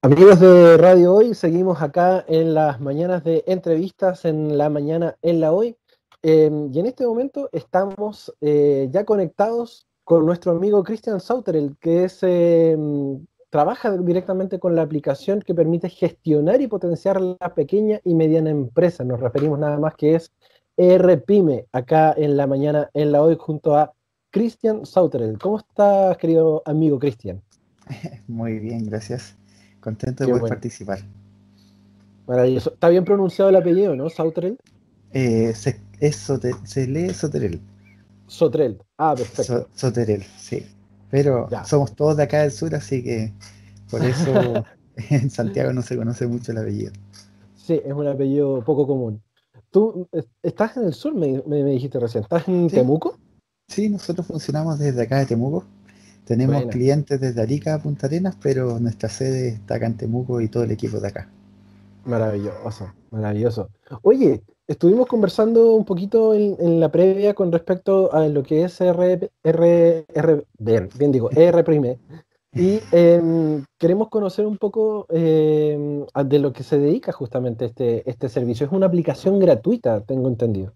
Amigos de Radio Hoy, seguimos acá en las mañanas de entrevistas en la mañana en la Hoy. Em, y en este momento estamos eh, ya conectados con nuestro amigo Christian Sauter, que es, em, trabaja directamente con la aplicación que permite gestionar y potenciar la pequeña y mediana empresa. Nos referimos nada más que es ERPyme, acá en la mañana en la Hoy junto a Christian Sauter. ¿Cómo estás, querido amigo Christian? Muy bien, gracias. Contento de poder participar. Maravilloso. ¿Está bien pronunciado el apellido, no? ¿Sauterel? Eh, se, se lee Soterel. Soterel. Ah, perfecto. Soterel, sí. Pero somos todos de acá del sur, así que por eso en Santiago no se conoce mucho el apellido. Sí, es un apellido poco común. Tú estás en el sur, me, dijiste recién. ¿Estás en Temuco? Sí, nosotros funcionamos desde acá de Temuco. Tenemos clientes desde Arica a Punta Arenas, pero nuestra sede está acá en Temuco y todo el equipo de acá. Maravilloso, maravilloso. Oye, estuvimos conversando un poquito en, la previa con respecto a lo que es R, R, R bien, bien digo, ER y em, queremos conocer un poco em, de lo que se dedica justamente este, este servicio. Es una aplicación gratuita, tengo entendido.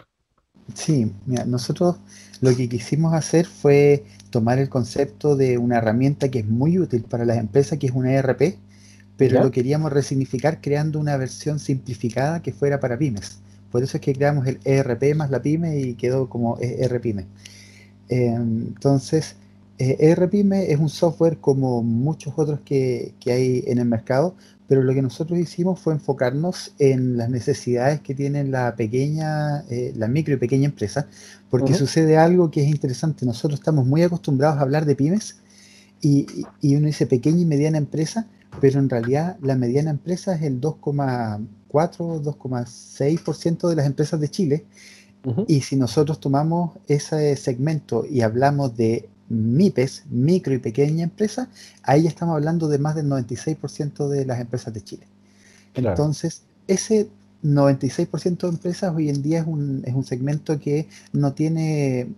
Sí, mira, nosotros lo que quisimos hacer fue tomar el concepto de una herramienta que es muy útil para las empresas, que es una ERP, pero lo queríamos resignificar creando una versión simplificada que fuera para pymes. Por eso es que creamos el ERP más la pyme y quedó como ERPyme. entonces, ERPyme es un software como muchos otros que, que hay en el mercado, pero lo que nosotros hicimos fue enfocarnos en las necesidades que tiene la pequeña, eh, la micro y pequeña empresa, porque sucede algo que es interesante. Nosotros estamos muy acostumbrados a hablar de pymes y, uno dice pequeña y mediana empresa, pero en realidad la mediana empresa es el 2,4, 2,6% de las empresas de Chile. Y si nosotros tomamos ese segmento y hablamos de MIPES, micro y pequeña empresa, ahí estamos hablando de más del 96% de las empresas de Chile. Entonces, ese 96% de empresas hoy en día es un, es un segmento que no tiene,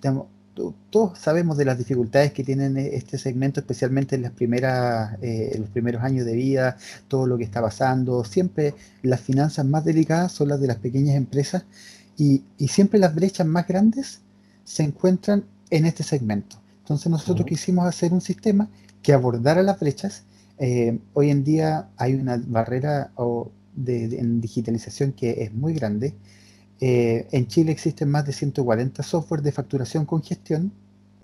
todos sabemos de las dificultades que tienen este segmento, especialmente en las primeras, eh, los primeros años de vida, todo lo que está pasando. Siempre las finanzas más delicadas son las de las pequeñas empresas y, y siempre las brechas más grandes se encuentran en este segmento. Entonces nosotros quisimos hacer un sistema que abordara las brechas. Eh, hoy en día hay una barrera de, en digitalización que es muy grande. Eh, en Chile existen más de 140 software de facturación con gestión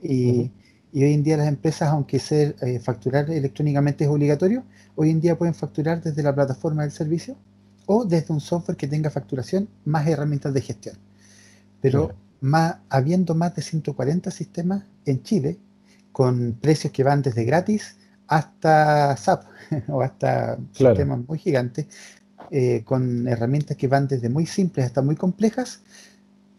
y, hoy en día las empresas, aunque ser, eh, facturar electrónicamente es obligatorio, hoy en día pueden facturar desde la plataforma del servicio o desde un software que tenga facturación más herramientas de gestión. Pero más, habiendo más de 140 sistemas en Chile, con precios que van desde gratis hasta SAP o hasta sistemas muy gigantes, eh, con herramientas que van desde muy simples hasta muy complejas,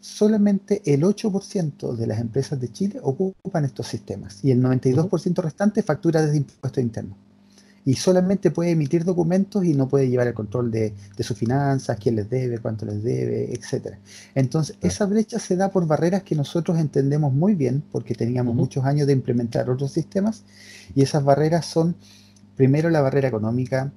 solamente el 8% de las empresas de Chile ocupan estos sistemas y el 92% restante factura desde impuestos internos y solamente puede emitir documentos y no puede llevar el control de, sus finanzas, quién les debe, cuánto les debe, etcétera. Entonces, esa brecha se da por barreras que nosotros entendemos muy bien, porque teníamos muchos años de implementar otros sistemas, y esas barreras son, primero, la barrera económica,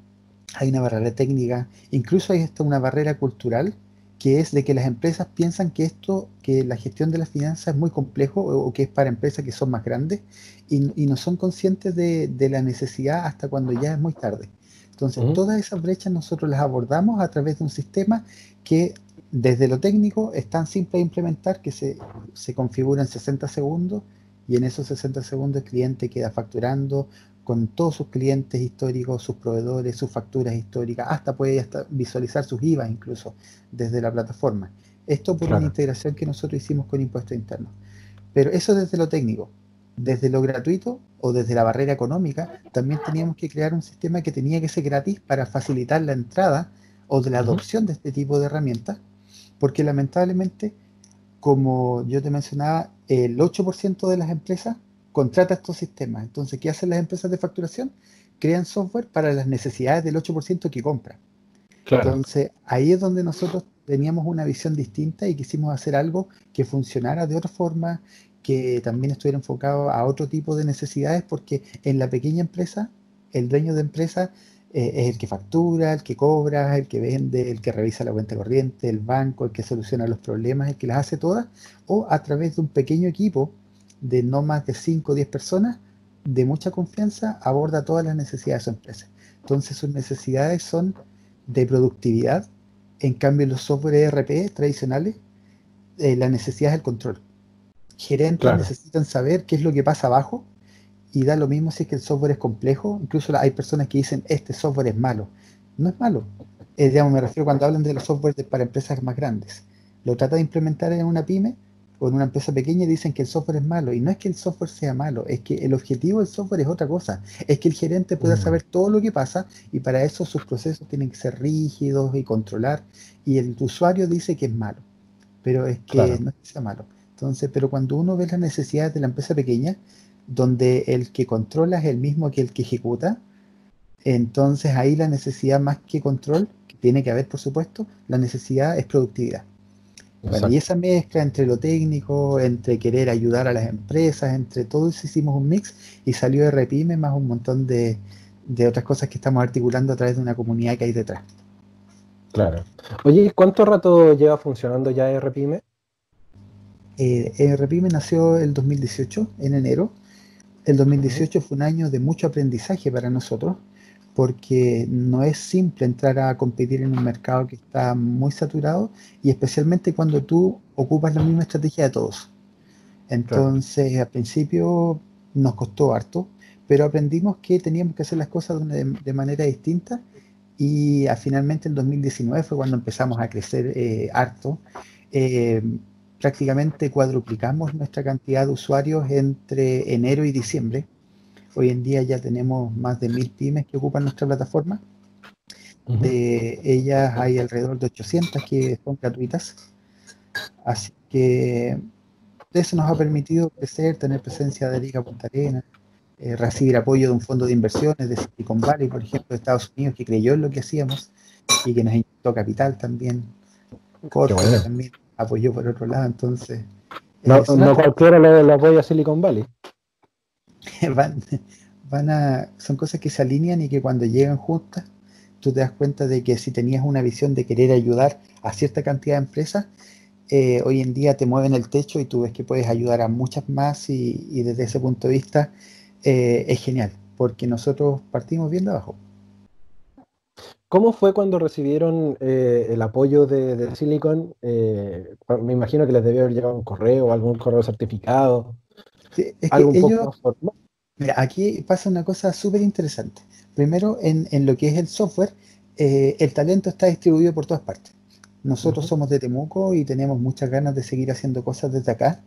hay una barrera técnica, incluso hay hasta una barrera cultural, que es de que las empresas piensan que esto, que la gestión de las finanzas es muy complejo o, que es para empresas que son más grandes y, no son conscientes de, la necesidad hasta cuando ya es muy tarde. Entonces, todas esas brechas nosotros las abordamos a través de un sistema que desde lo técnico es tan simple de implementar que se, se configura en 60 segundos y en esos 60 segundos el cliente queda facturando con todos sus clientes históricos, sus proveedores, sus facturas históricas, hasta puede hasta visualizar sus IVA incluso desde la plataforma. Esto por una integración que nosotros hicimos con impuestos internos. Pero eso desde lo técnico. Desde lo gratuito o desde la barrera económica, también teníamos que crear un sistema que tenía que ser gratis para facilitar la entrada o de la adopción de este tipo de herramientas, porque lamentablemente, como yo te mencionaba, el 8% de las empresas contrata estos sistemas. Entonces, ¿qué hacen las empresas de facturación? Crean software para las necesidades del 8% que compra. Entonces, ahí es donde nosotros teníamos una visión distinta y quisimos hacer algo que funcionara de otra forma, que también estuviera enfocado a otro tipo de necesidades, porque en la pequeña empresa, el dueño de empresa eh, es el que factura, el que cobra, el que vende, el que revisa la cuenta corriente, el banco, el que soluciona los problemas, el que las hace todas, o a través de un pequeño equipo de no más de 5 o 10 personas de mucha confianza aborda todas las necesidades de su empresa. Entonces sus necesidades son de productividad, en cambio los software ERP tradicionales, eh, la necesidad es el control. Gerentes necesitan saber qué es lo que pasa abajo y da lo mismo si es que el software es complejo. Incluso hay personas que dicen, este software es malo. No es malo. Eh, digamos, me refiero cuando hablan de los software para empresas más grandes. Lo trata de implementar en una pyme o en una empresa pequeña dicen que el software es malo. Y no es que el software sea malo, es que el objetivo del software es otra cosa. Es que el gerente pueda saber todo lo que pasa y para eso sus procesos tienen que ser rígidos y controlar. Y el usuario dice que es malo. Pero es que no es que sea malo. Entonces, pero cuando uno ve las necesidades de la empresa pequeña, donde el que controla es el mismo que el que ejecuta, entonces ahí la necesidad más que control, que tiene que haber por supuesto, la necesidad es productividad. Y esa mezcla entre lo técnico, entre querer ayudar a las empresas, entre todo eso hicimos un mix y salió RPIME más un montón de, otras cosas que estamos articulando a través de una comunidad que hay detrás. Claro. Oye, ¿cuánto rato lleva funcionando ya RPIME? Eh, nació el 2018, en enero, el 2018 fue un año de mucho aprendizaje para nosotros, porque no es simple entrar a competir en un mercado que está muy saturado y especialmente cuando tú ocupas la misma estrategia de todos. Entonces, al principio nos costó harto, pero aprendimos que teníamos que hacer las cosas de, manera distinta y finalmente el 2019 fue cuando empezamos a crecer eh, harto. Eh, prácticamente cuadruplicamos nuestra cantidad de usuarios entre enero y diciembre. Hoy en día ya tenemos más de mil pymes que ocupan nuestra plataforma. De ellas hay alrededor de 800 que son gratuitas. Así que eso nos ha permitido crecer, tener presencia de Liga Punta Arena, eh, recibir apoyo de un fondo de inversiones de Silicon Valley, por ejemplo, de Estados Unidos, que creyó en lo que hacíamos y que nos inyectó capital también. Corto también apoyó por otro lado, entonces... No, no cualquiera le, apoya a Silicon Valley. van, van a, son cosas que se alinean y que cuando llegan juntas, tú te das cuenta de que si tenías una visión de querer ayudar a cierta cantidad de empresas, eh, hoy en día te mueven el techo y tú ves que puedes ayudar a muchas más y, desde ese punto de vista eh, es genial, porque nosotros partimos bien abajo. ¿Cómo fue cuando recibieron eh, el apoyo de, Silicon? Me imagino que les debió haber llegado un correo, algún correo certificado. Aquí pasa una cosa súper interesante. Primero, en, lo que es el software, eh, el talento está distribuido por todas partes. Nosotros somos de Temuco y tenemos muchas ganas de seguir haciendo cosas desde acá.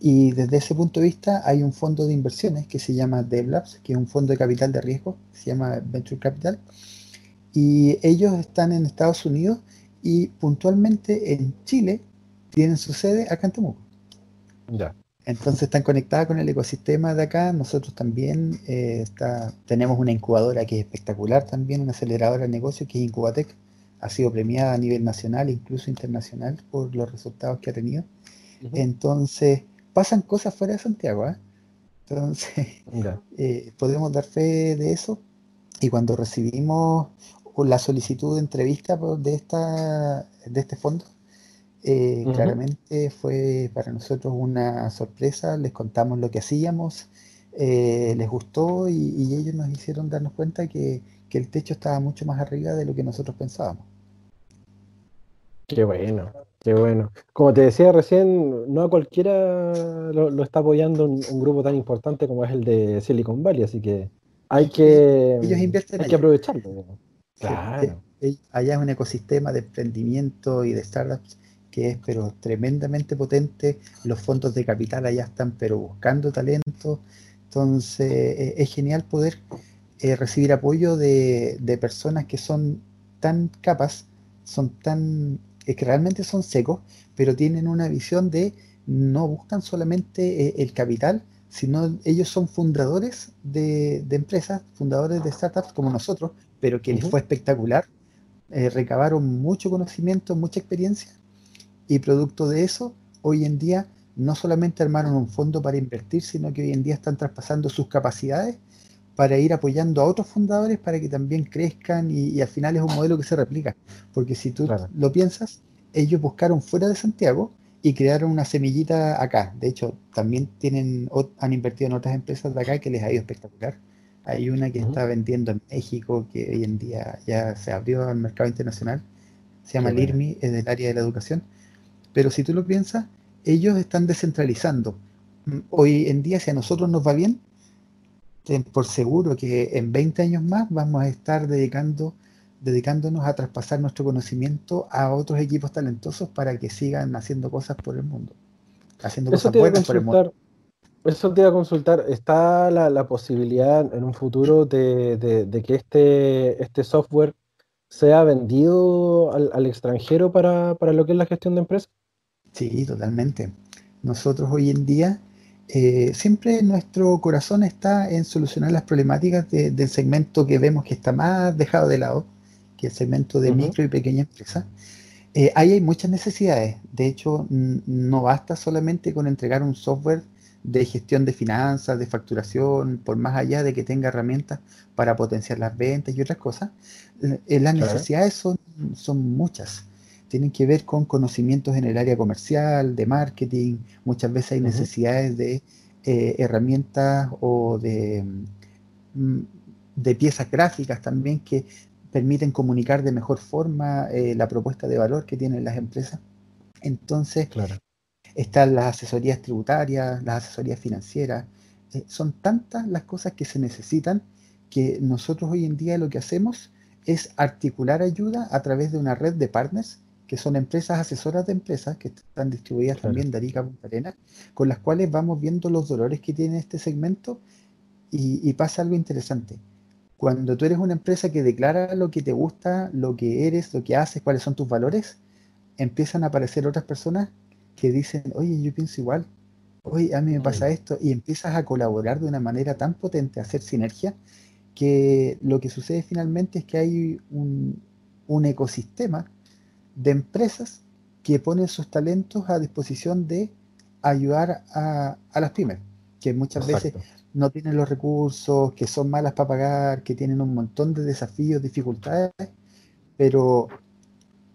Y desde ese punto de vista hay un fondo de inversiones que se llama DevLabs, que es un fondo de capital de riesgo, se llama Venture Capital, y ellos están en Estados Unidos y puntualmente en Chile tienen su sede acá en Temuco. Ya. Entonces están conectadas con el ecosistema de acá. Nosotros también eh, tenemos una incubadora que es espectacular también, una aceleradora de negocio que es Incubatec. Ha sido premiada a nivel nacional e incluso internacional por los resultados que ha tenido. Entonces, pasan cosas fuera de Santiago. ¿eh? Entonces, eh, podemos dar fe de eso. Y cuando recibimos la solicitud de entrevista de, esta, de este fondo. Eh, claramente fue para nosotros una sorpresa, les contamos lo que hacíamos, eh, les gustó y, ellos nos hicieron darnos cuenta que, el techo estaba mucho más arriba de lo que nosotros pensábamos. Qué bueno, qué bueno. Como te decía recién, no a cualquiera lo, está apoyando un, grupo tan importante como es el de Silicon Valley, así que hay que, ellos invierten hay que aprovecharlo. Claro. allá es un ecosistema de emprendimiento y de startups que es pero tremendamente potente. Los fondos de capital allá están pero buscando talento. Entonces e, es genial poder eh, recibir apoyo de, personas que son tan capas, son tan, que realmente son secos, pero tienen una visión de no buscan solamente eh, el capital, sino ellos son fundadores de, de, empresas, fundadores de startups como nosotros, pero que les fue espectacular. Eh, recabaron mucho conocimiento, mucha experiencia y producto de eso, hoy en día no solamente armaron un fondo para invertir, sino que hoy en día están traspasando sus capacidades para ir apoyando a otros fundadores para que también crezcan y, al final es un modelo que se replica. Porque si tú lo piensas, ellos buscaron fuera de Santiago y crearon una semillita acá. De hecho, también tienen han invertido en otras empresas de acá que les ha ido espectacular. Hay una que está vendiendo en México, que hoy en día ya se abrió al mercado internacional. Se llama LIRMI, es del área de la educación. Pero si tú lo piensas, ellos están descentralizando. Mm, hoy en día, si a nosotros nos va bien, por seguro que en 20 años más vamos a estar dedicando dedicándonos a traspasar nuestro conocimiento a otros equipos talentosos para que sigan haciendo cosas por el mundo, haciendo cosas buenas por el mundo. Eso te iba a consultar, ¿está la, posibilidad en un futuro de, que este, este software sea vendido al, extranjero para, lo que es la gestión de empresas? Sí, totalmente. Nosotros hoy en día eh, siempre nuestro corazón está en solucionar las problemáticas del segmento que vemos que está más dejado de lado, que el segmento de micro y pequeña empresa, eh, ahí hay muchas necesidades. De hecho, no basta solamente con entregar un software de gestión de finanzas, de facturación, por más allá de que tenga herramientas para potenciar las ventas y otras cosas. Eh, las necesidades son, son muchas. Tienen que ver con conocimientos en el área comercial, de marketing. Muchas veces hay necesidades de eh, herramientas o de, mm, de piezas gráficas también que permiten comunicar de mejor forma eh, la propuesta de valor que tienen las empresas. Entonces, están las asesorías tributarias, las asesorías financieras. Eh, son tantas las cosas que se necesitan que nosotros hoy en día lo que hacemos es articular ayuda a través de una red de partners que son empresas asesoras de empresas que están distribuidas también de Arica a Punta Arenas, con las cuales vamos viendo los dolores que tiene este segmento y pasa algo interesante. Cuando tú eres una empresa que declara lo que te gusta, lo que eres, lo que haces, cuáles son tus valores, empiezan a aparecer otras personas que dicen, oye, yo pienso igual, oye, a mí me pasa esto, y empiezas a colaborar de una manera tan potente, a hacer sinergia, que lo que sucede finalmente es que hay un, ecosistema de empresas que ponen sus talentos a disposición de ayudar a, las pymes, que muchas veces no tienen los recursos, que son malas para pagar, que tienen un montón de desafíos, dificultades, pero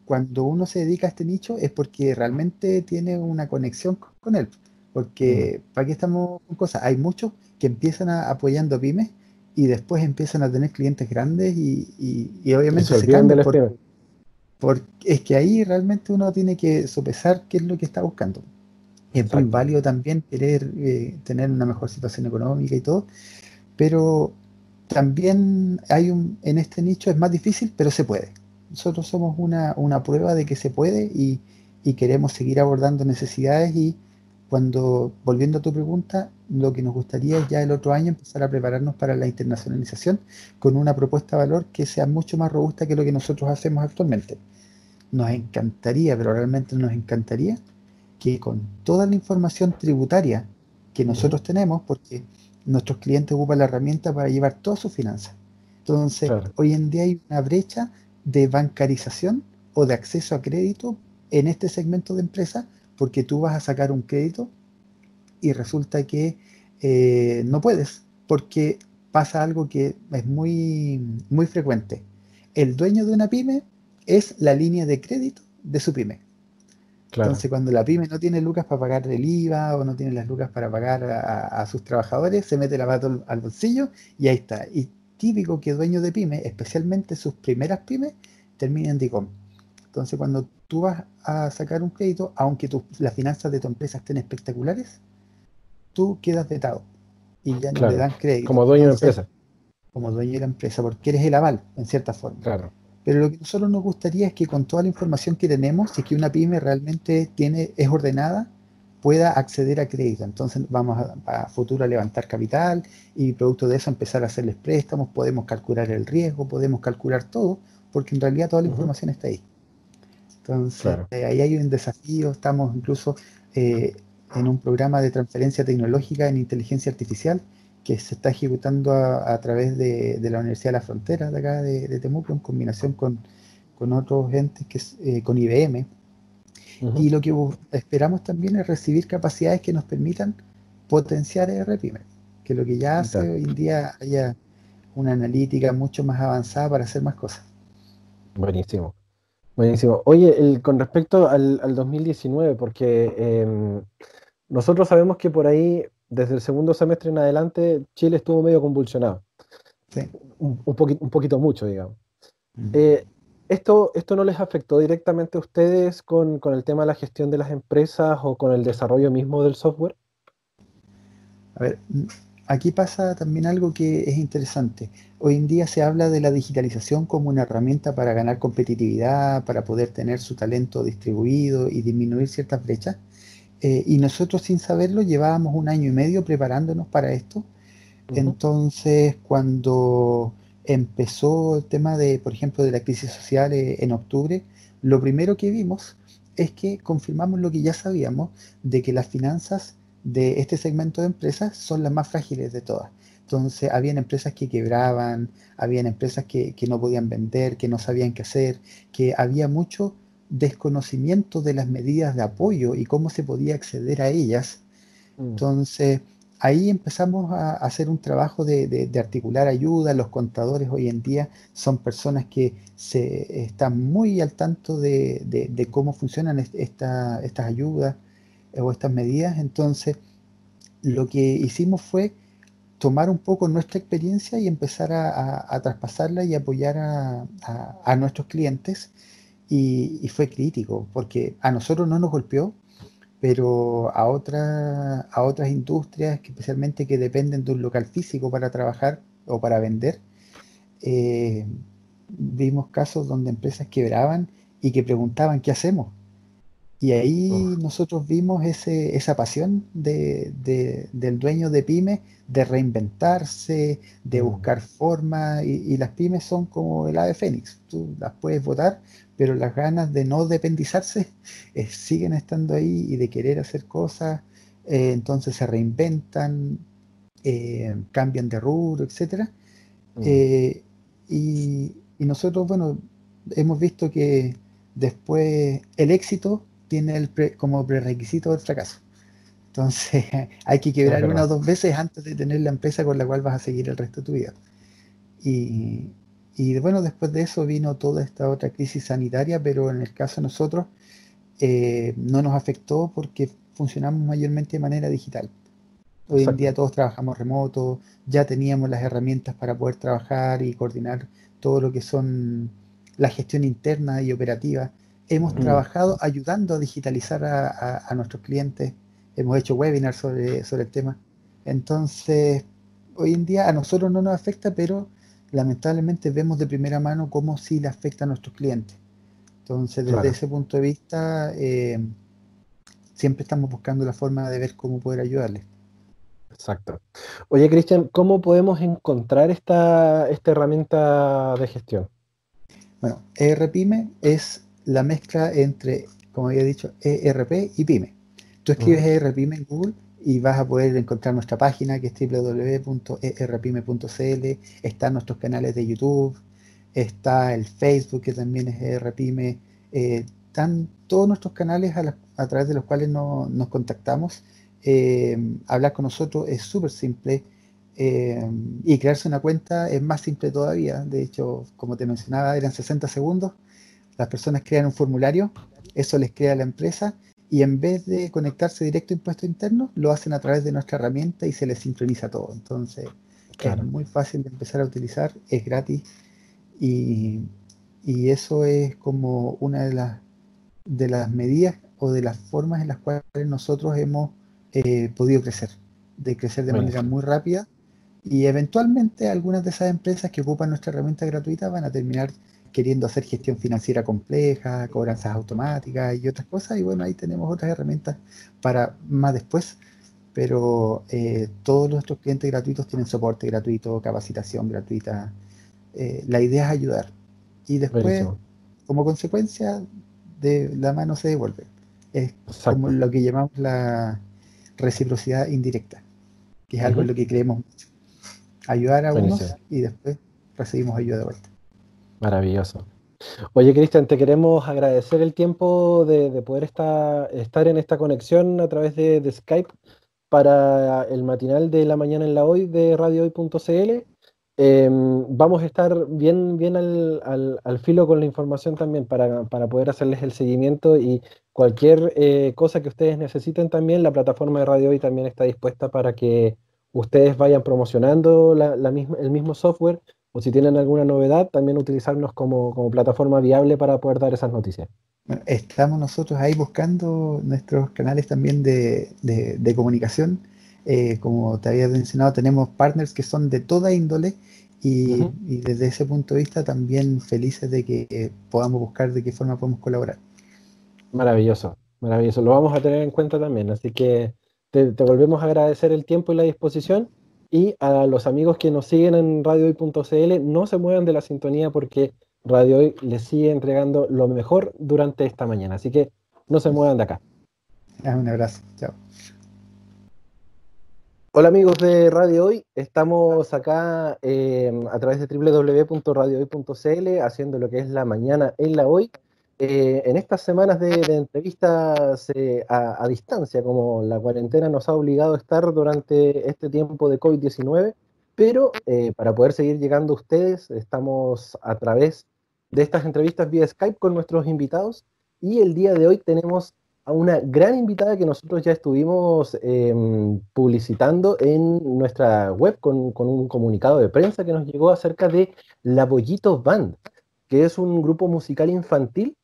cuando uno se dedica a este nicho es porque realmente tiene una conexión con él. Porque, ¿para qué estamos con cosas? Hay muchos que empiezan apoyando a pymes y después empiezan a tener clientes grandes y, obviamente se, cambian porque es que ahí realmente uno tiene que sopesar qué es lo que está buscando. Es muy válido también querer eh, tener una mejor situación económica y todo, pero también hay un, en este nicho es más difícil, pero se puede. Nosotros somos una, prueba de que se puede y, queremos seguir abordando necesidades y cuando, volviendo a tu pregunta, lo que nos gustaría es ya el otro año empezar a prepararnos para la internacionalización con una propuesta de valor que sea mucho más robusta que lo que nosotros hacemos actualmente. Nos encantaría, pero realmente nos encantaría que con toda la información tributaria que nosotros tenemos, porque nuestros clientes ocupan la herramienta para llevar todas sus finanzas. Entonces, hoy en día hay una brecha de bancarización o de acceso a crédito en este segmento de empresa, porque tú vas a sacar un crédito y resulta que eh, no puedes, porque pasa algo que es muy, muy frecuente. El dueño de una pyme es la línea de crédito de su pyme. Entonces, cuando la pyme no tiene lucas para pagar el IVA o no tiene las lucas para pagar a, sus trabajadores, se mete la pata al bolsillo y ahí está. Y típico que dueños de pyme, especialmente sus primeras pymes, terminen en DICOM. Entonces, cuando tú vas a sacar un crédito, aunque las finanzas de tu empresa estén espectaculares, tú quedas vetado y ya no le dan crédito. Como dueño de empresa. Como dueño de la empresa, porque eres el aval, en cierta forma. Claro. Pero lo que nosotros nos gustaría es que con toda la información que tenemos, si es que una pyme realmente tiene, es ordenada, pueda acceder a crédito. Entonces vamos a, futuro a levantar capital y producto de eso empezar a hacerles préstamos, podemos calcular el riesgo, podemos calcular todo, porque en realidad toda la información está ahí. Entonces eh, ahí hay un desafío, estamos incluso eh, en un programa de transferencia tecnológica en inteligencia artificial que se está ejecutando a, través de, la Universidad de la Frontera de acá de, Temuco en combinación con, otros entes, que es, eh, con IBM. Y lo que esperamos también es recibir capacidades que nos permitan potenciar el RPIME, que lo que ya hace hoy en día haya una analítica mucho más avanzada para hacer más cosas. Buenísimo. Buenísimo. Oye, con respecto al, 2019, porque em, nosotros sabemos que por ahí, desde el segundo semestre en adelante, Chile estuvo medio convulsionado. Sí. Un, un poquito mucho, digamos. Eh, ¿esto, ¿Esto no les afectó directamente a ustedes con, con el tema de la gestión de las empresas o con el desarrollo mismo del software? A ver, aquí pasa también algo que es interesante. Hoy en día se habla de la digitalización como una herramienta para ganar competitividad, para poder tener su talento distribuido y disminuir ciertas brechas. Eh, y nosotros sin saberlo llevábamos un año y medio preparándonos para esto. Entonces, cuando empezó el tema de, por ejemplo, de la crisis social eh, en octubre, lo primero que vimos es que confirmamos lo que ya sabíamos, de que las finanzas de este segmento de empresas son las más frágiles de todas. Entonces, habían empresas que quebraban, habían empresas que, no podían vender, que no sabían qué hacer, que había mucho desconocimiento de las medidas de apoyo y cómo se podía acceder a ellas. Mm. Entonces, ahí empezamos a hacer un trabajo de, articular ayuda. Los contadores hoy en día son personas que se, están muy al tanto de, cómo funcionan estas ayudas o estas medidas. Entonces, lo que hicimos fue tomar un poco nuestra experiencia y empezar a, traspasarla y apoyar a, nuestros clientes. Y, fue crítico, porque a nosotros no nos golpeó, pero a, a otras industrias, que especialmente que dependen de un local físico para trabajar o para vender, eh, vimos casos donde empresas quebraban y que preguntaban, ¿qué hacemos? Y ahí nosotros vimos ese, esa pasión de, del dueño de pyme de reinventarse, de mm. buscar formas, y, las pymes son como el ave fénix, tú las puedes votar, pero las ganas de no dependizarse eh, siguen estando ahí y de querer hacer cosas, eh, entonces se reinventan, eh, cambian de rubro, etc. Mm. Y, y nosotros, bueno, hemos visto que después el éxito tiene el como prerequisito del fracaso. Entonces hay que quebrar una o dos veces antes de tener la empresa con la cual vas a seguir el resto de tu vida. Y, y bueno, después de eso vino toda esta otra crisis sanitaria, pero en el caso de nosotros eh, no nos afectó porque funcionamos mayormente de manera digital. Hoy en día todos trabajamos remoto, ya teníamos las herramientas para poder trabajar y coordinar todo lo que son la gestión interna y operativa Hemos mm. trabajado ayudando a digitalizar a, nuestros clientes, hemos hecho webinars sobre, sobre el tema. Entonces, hoy en día a nosotros no nos afecta, pero lamentablemente vemos de primera mano cómo sí le afecta a nuestros clientes. Entonces, desde ese punto de vista, eh, siempre estamos buscando la forma de ver cómo poder ayudarles. Exacto. Oye, Cristian, ¿cómo podemos encontrar esta, esta herramienta de gestión? Bueno, ERPyme es la mezcla entre, como había dicho, ERP y PyME. Tú escribes uh ERPyme en Google y vas a poder encontrar nuestra página que es www.erpyme.cl, están nuestros canales de YouTube, está el Facebook que también es ERPyme, eh, están todos nuestros canales a, través de los cuales nos contactamos. Eh, hablar con nosotros es súper simple. Eh, y crearse una cuenta es más simple todavía. De hecho, como te mencionaba, eran 60 segundos las personas crean un formulario, eso les crea la empresa y en vez de conectarse directo a impuesto interno, lo hacen a través de nuestra herramienta y se les sincroniza todo. Entonces, es muy fácil de empezar a utilizar, es gratis y, eso es como una de las, de las medidas o de las formas en las cuales nosotros hemos eh, podido crecer, de crecer de manera muy rápida y eventualmente algunas de esas empresas que ocupan nuestra herramienta gratuita van a terminar queriendo hacer gestión financiera compleja, cobranzas automáticas y otras cosas. Y bueno, ahí tenemos otras herramientas para más después. Pero eh, todos nuestros clientes gratuitos tienen soporte gratuito, capacitación gratuita. Eh, la idea es ayudar. Y después, como consecuencia, de la mano se devuelve. Es como lo que llamamos la reciprocidad indirecta, que es algo en lo que creemos mucho. Ayudar a unos y después recibimos ayuda de vuelta. Maravilloso. Oye, Cristian, te queremos agradecer el tiempo de, poder estar, estar, en esta conexión a través de, Skype para el matinal de la mañana en la hoy de radiohoy.cl. Em, vamos a estar bien, bien al, al, filo con la información también para, para, poder hacerles el seguimiento y cualquier eh, cosa que ustedes necesiten también, la plataforma de Radio Hoy también está dispuesta para que ustedes vayan promocionando la, la misma, el mismo software o si tienen alguna novedad, también utilizarnos como, como plataforma viable para poder dar esas noticias. estamos nosotros ahí buscando nuestros canales también de, de, de comunicación eh, como te había mencionado, tenemos partners que son de toda índole y, desde ese punto de vista también felices de que podamos buscar de qué forma podemos colaborar. Maravilloso, maravilloso. Lo vamos a tener en cuenta también, así que te, volvemos a agradecer el tiempo y la disposición y a los amigos que nos siguen en radiohoy.cl, no se muevan de la sintonía porque Radio Hoy les sigue entregando lo mejor durante esta mañana, así que no se muevan de acá. Un abrazo, chao. Hola amigos de Radio Hoy, estamos acá eh, a través de www.radiohoy.cl haciendo lo que es la mañana en la hoy. Eh, en estas semanas de, entrevistas eh, a, distancia, como la cuarentena nos ha obligado a estar durante este tiempo de COVID-19, pero para poder seguir llegando a ustedes, estamos a través de estas entrevistas vía Skype con nuestros invitados y el día de hoy tenemos a una gran invitada que nosotros ya estuvimos em, publicitando en nuestra web con, un comunicado de prensa que nos llegó acerca de La Bollito Band, que es un grupo musical infantil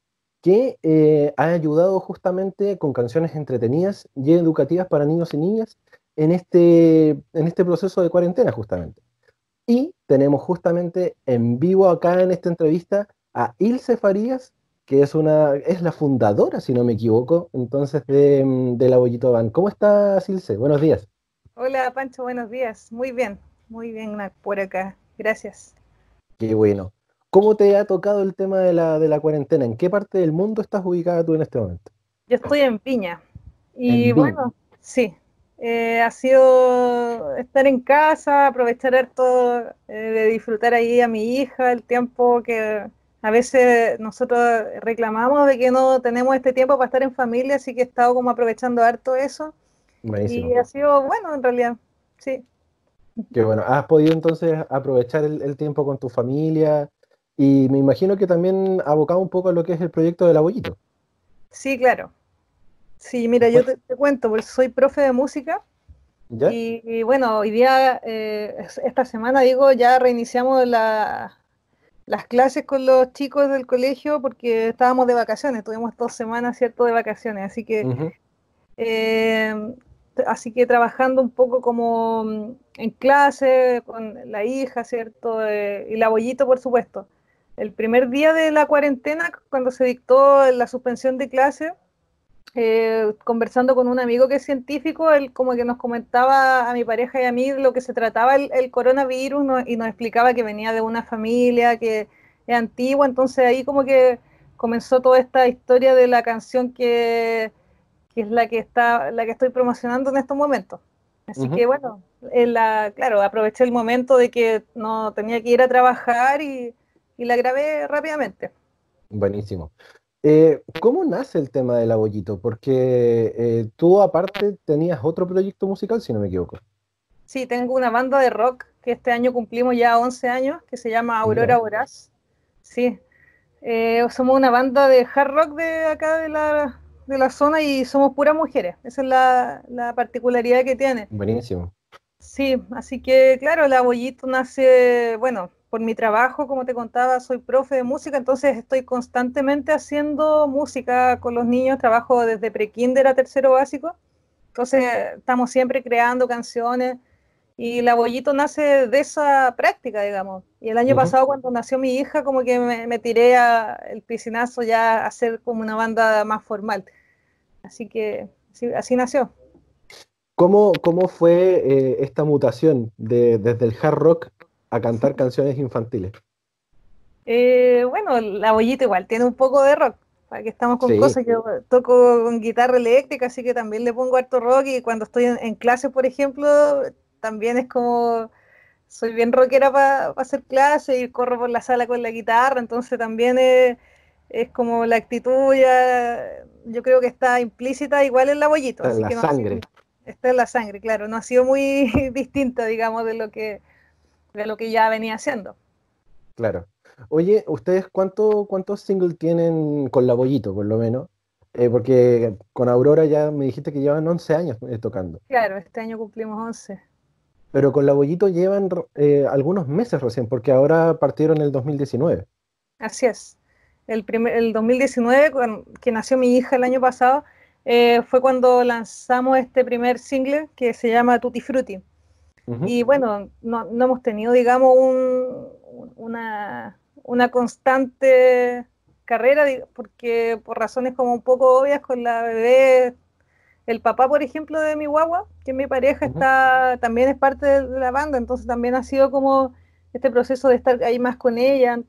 que eh, ha ayudado justamente con canciones entretenidas y educativas para niños y niñas en este, en este proceso de cuarentena justamente. Y tenemos justamente en vivo acá en esta entrevista a Ilse Farías, que es una es la fundadora, si no me equivoco, entonces de, mm, de la Bollito Band. ¿Cómo estás, Ilse? Buenos días. Hola, Pancho, buenos días. Muy bien, muy bien por acá. Gracias. Qué bueno. ¿Cómo te ha tocado el tema de la, de la cuarentena? ¿En qué parte del mundo estás ubicada tú en este momento? Yo estoy en Piña. Y bueno, sí, eh, ha sido estar en casa, aprovechar todo, eh, de disfrutar ahí a mi hija, el tiempo que, a veces nosotros reclamamos de que no tenemos este tiempo para estar en familia, así que he estado como aprovechando harto eso. Y ha sido bueno en realidad, sí. Qué bueno. ¿Has podido entonces aprovechar el, tiempo con tu familia? Y me imagino que también abocado un poco a lo que es el proyecto del abuelito. Sí, claro. Sí, mira, yo te, cuento, porque soy profe de música. Y, bueno, hoy día, eh, esta semana, digo, ya reiniciamos la, las clases con los chicos del colegio porque estábamos de vacaciones, tuvimos dos semanas, ¿cierto?, de vacaciones, así que, eh, así que trabajando un poco como en clase con la hija, ¿cierto?, eh, y la bollito, por supuesto. El primer día de la cuarentena, cuando se dictó la suspensión de clase, eh, conversando con un amigo que es científico, él como que nos comentaba a mi pareja y a mí lo que se trataba el, coronavirus y nos explicaba que venía de una familia que es antigua, entonces ahí como que comenzó toda esta historia de la canción que, es la que está, la que estoy promocionando en estos momentos. Así que bueno, la, claro, aproveché el momento de que no tenía que ir a trabajar y, y la grabé rápidamente. Buenísimo. Eh, ¿Cómo nace el tema del abollito? Porque eh, tú aparte tenías otro proyecto musical, si no me equivoco. Sí, tengo una banda de rock que este año cumplimos ya 11 años, que se llama Aurora Voraz. Sí, eh, somos una banda de hard rock de acá de la, de la zona y somos puras mujeres. Esa es la, la particularidad que tiene. Buenísimo. Sí, así que claro, el abollito nace, bueno, por mi trabajo, como te contaba, soy profe de música, entonces estoy constantemente haciendo música con los niños, trabajo desde prekinder a tercero básico, entonces estamos siempre creando canciones y la Bollito nace de esa práctica, digamos. Y el año pasado cuando nació mi hija, como que me, tiré a el piscinazo ya a hacer como una banda más formal. Así que así nació. ¿Cómo, cómo fue eh, esta mutación de, desde el hard rock a cantar canciones infantiles? Eh, bueno, la bollita igual tiene un poco de rock. Que estamos con cosas, yo toco con guitarra eléctrica, así que también le pongo harto rock y cuando estoy en, clase, por ejemplo, también es como, soy bien rockera para hacer clase y corro por la sala con la guitarra, entonces también es, es como la actitud ya, yo creo que está implícita igual en la bollita. Está en la sangre. está en la sangre, claro, no ha sido muy distinta, digamos, de lo que de lo que ya venía haciendo. Claro. Oye, ¿ustedes cuánto, cuántos singles tienen con la Bollito, por lo menos? Eh, porque con Aurora ya me dijiste que llevan 11 años eh, tocando. Claro, este año cumplimos 11. Pero con la Bollito llevan eh, algunos meses recién, porque ahora partieron en el 2019. Así es. El, primer, el 2019, que nació mi hija el año pasado, fue cuando lanzamos este primer single que se llama Tutti Frutti. Y bueno, no, no, hemos tenido, digamos, un, una, una constante carrera, porque por razones como un poco obvias con la bebé, el papá, por ejemplo, de mi guagua, que mi pareja está, también es parte de la banda, entonces también ha sido como este proceso de estar ahí más con ella.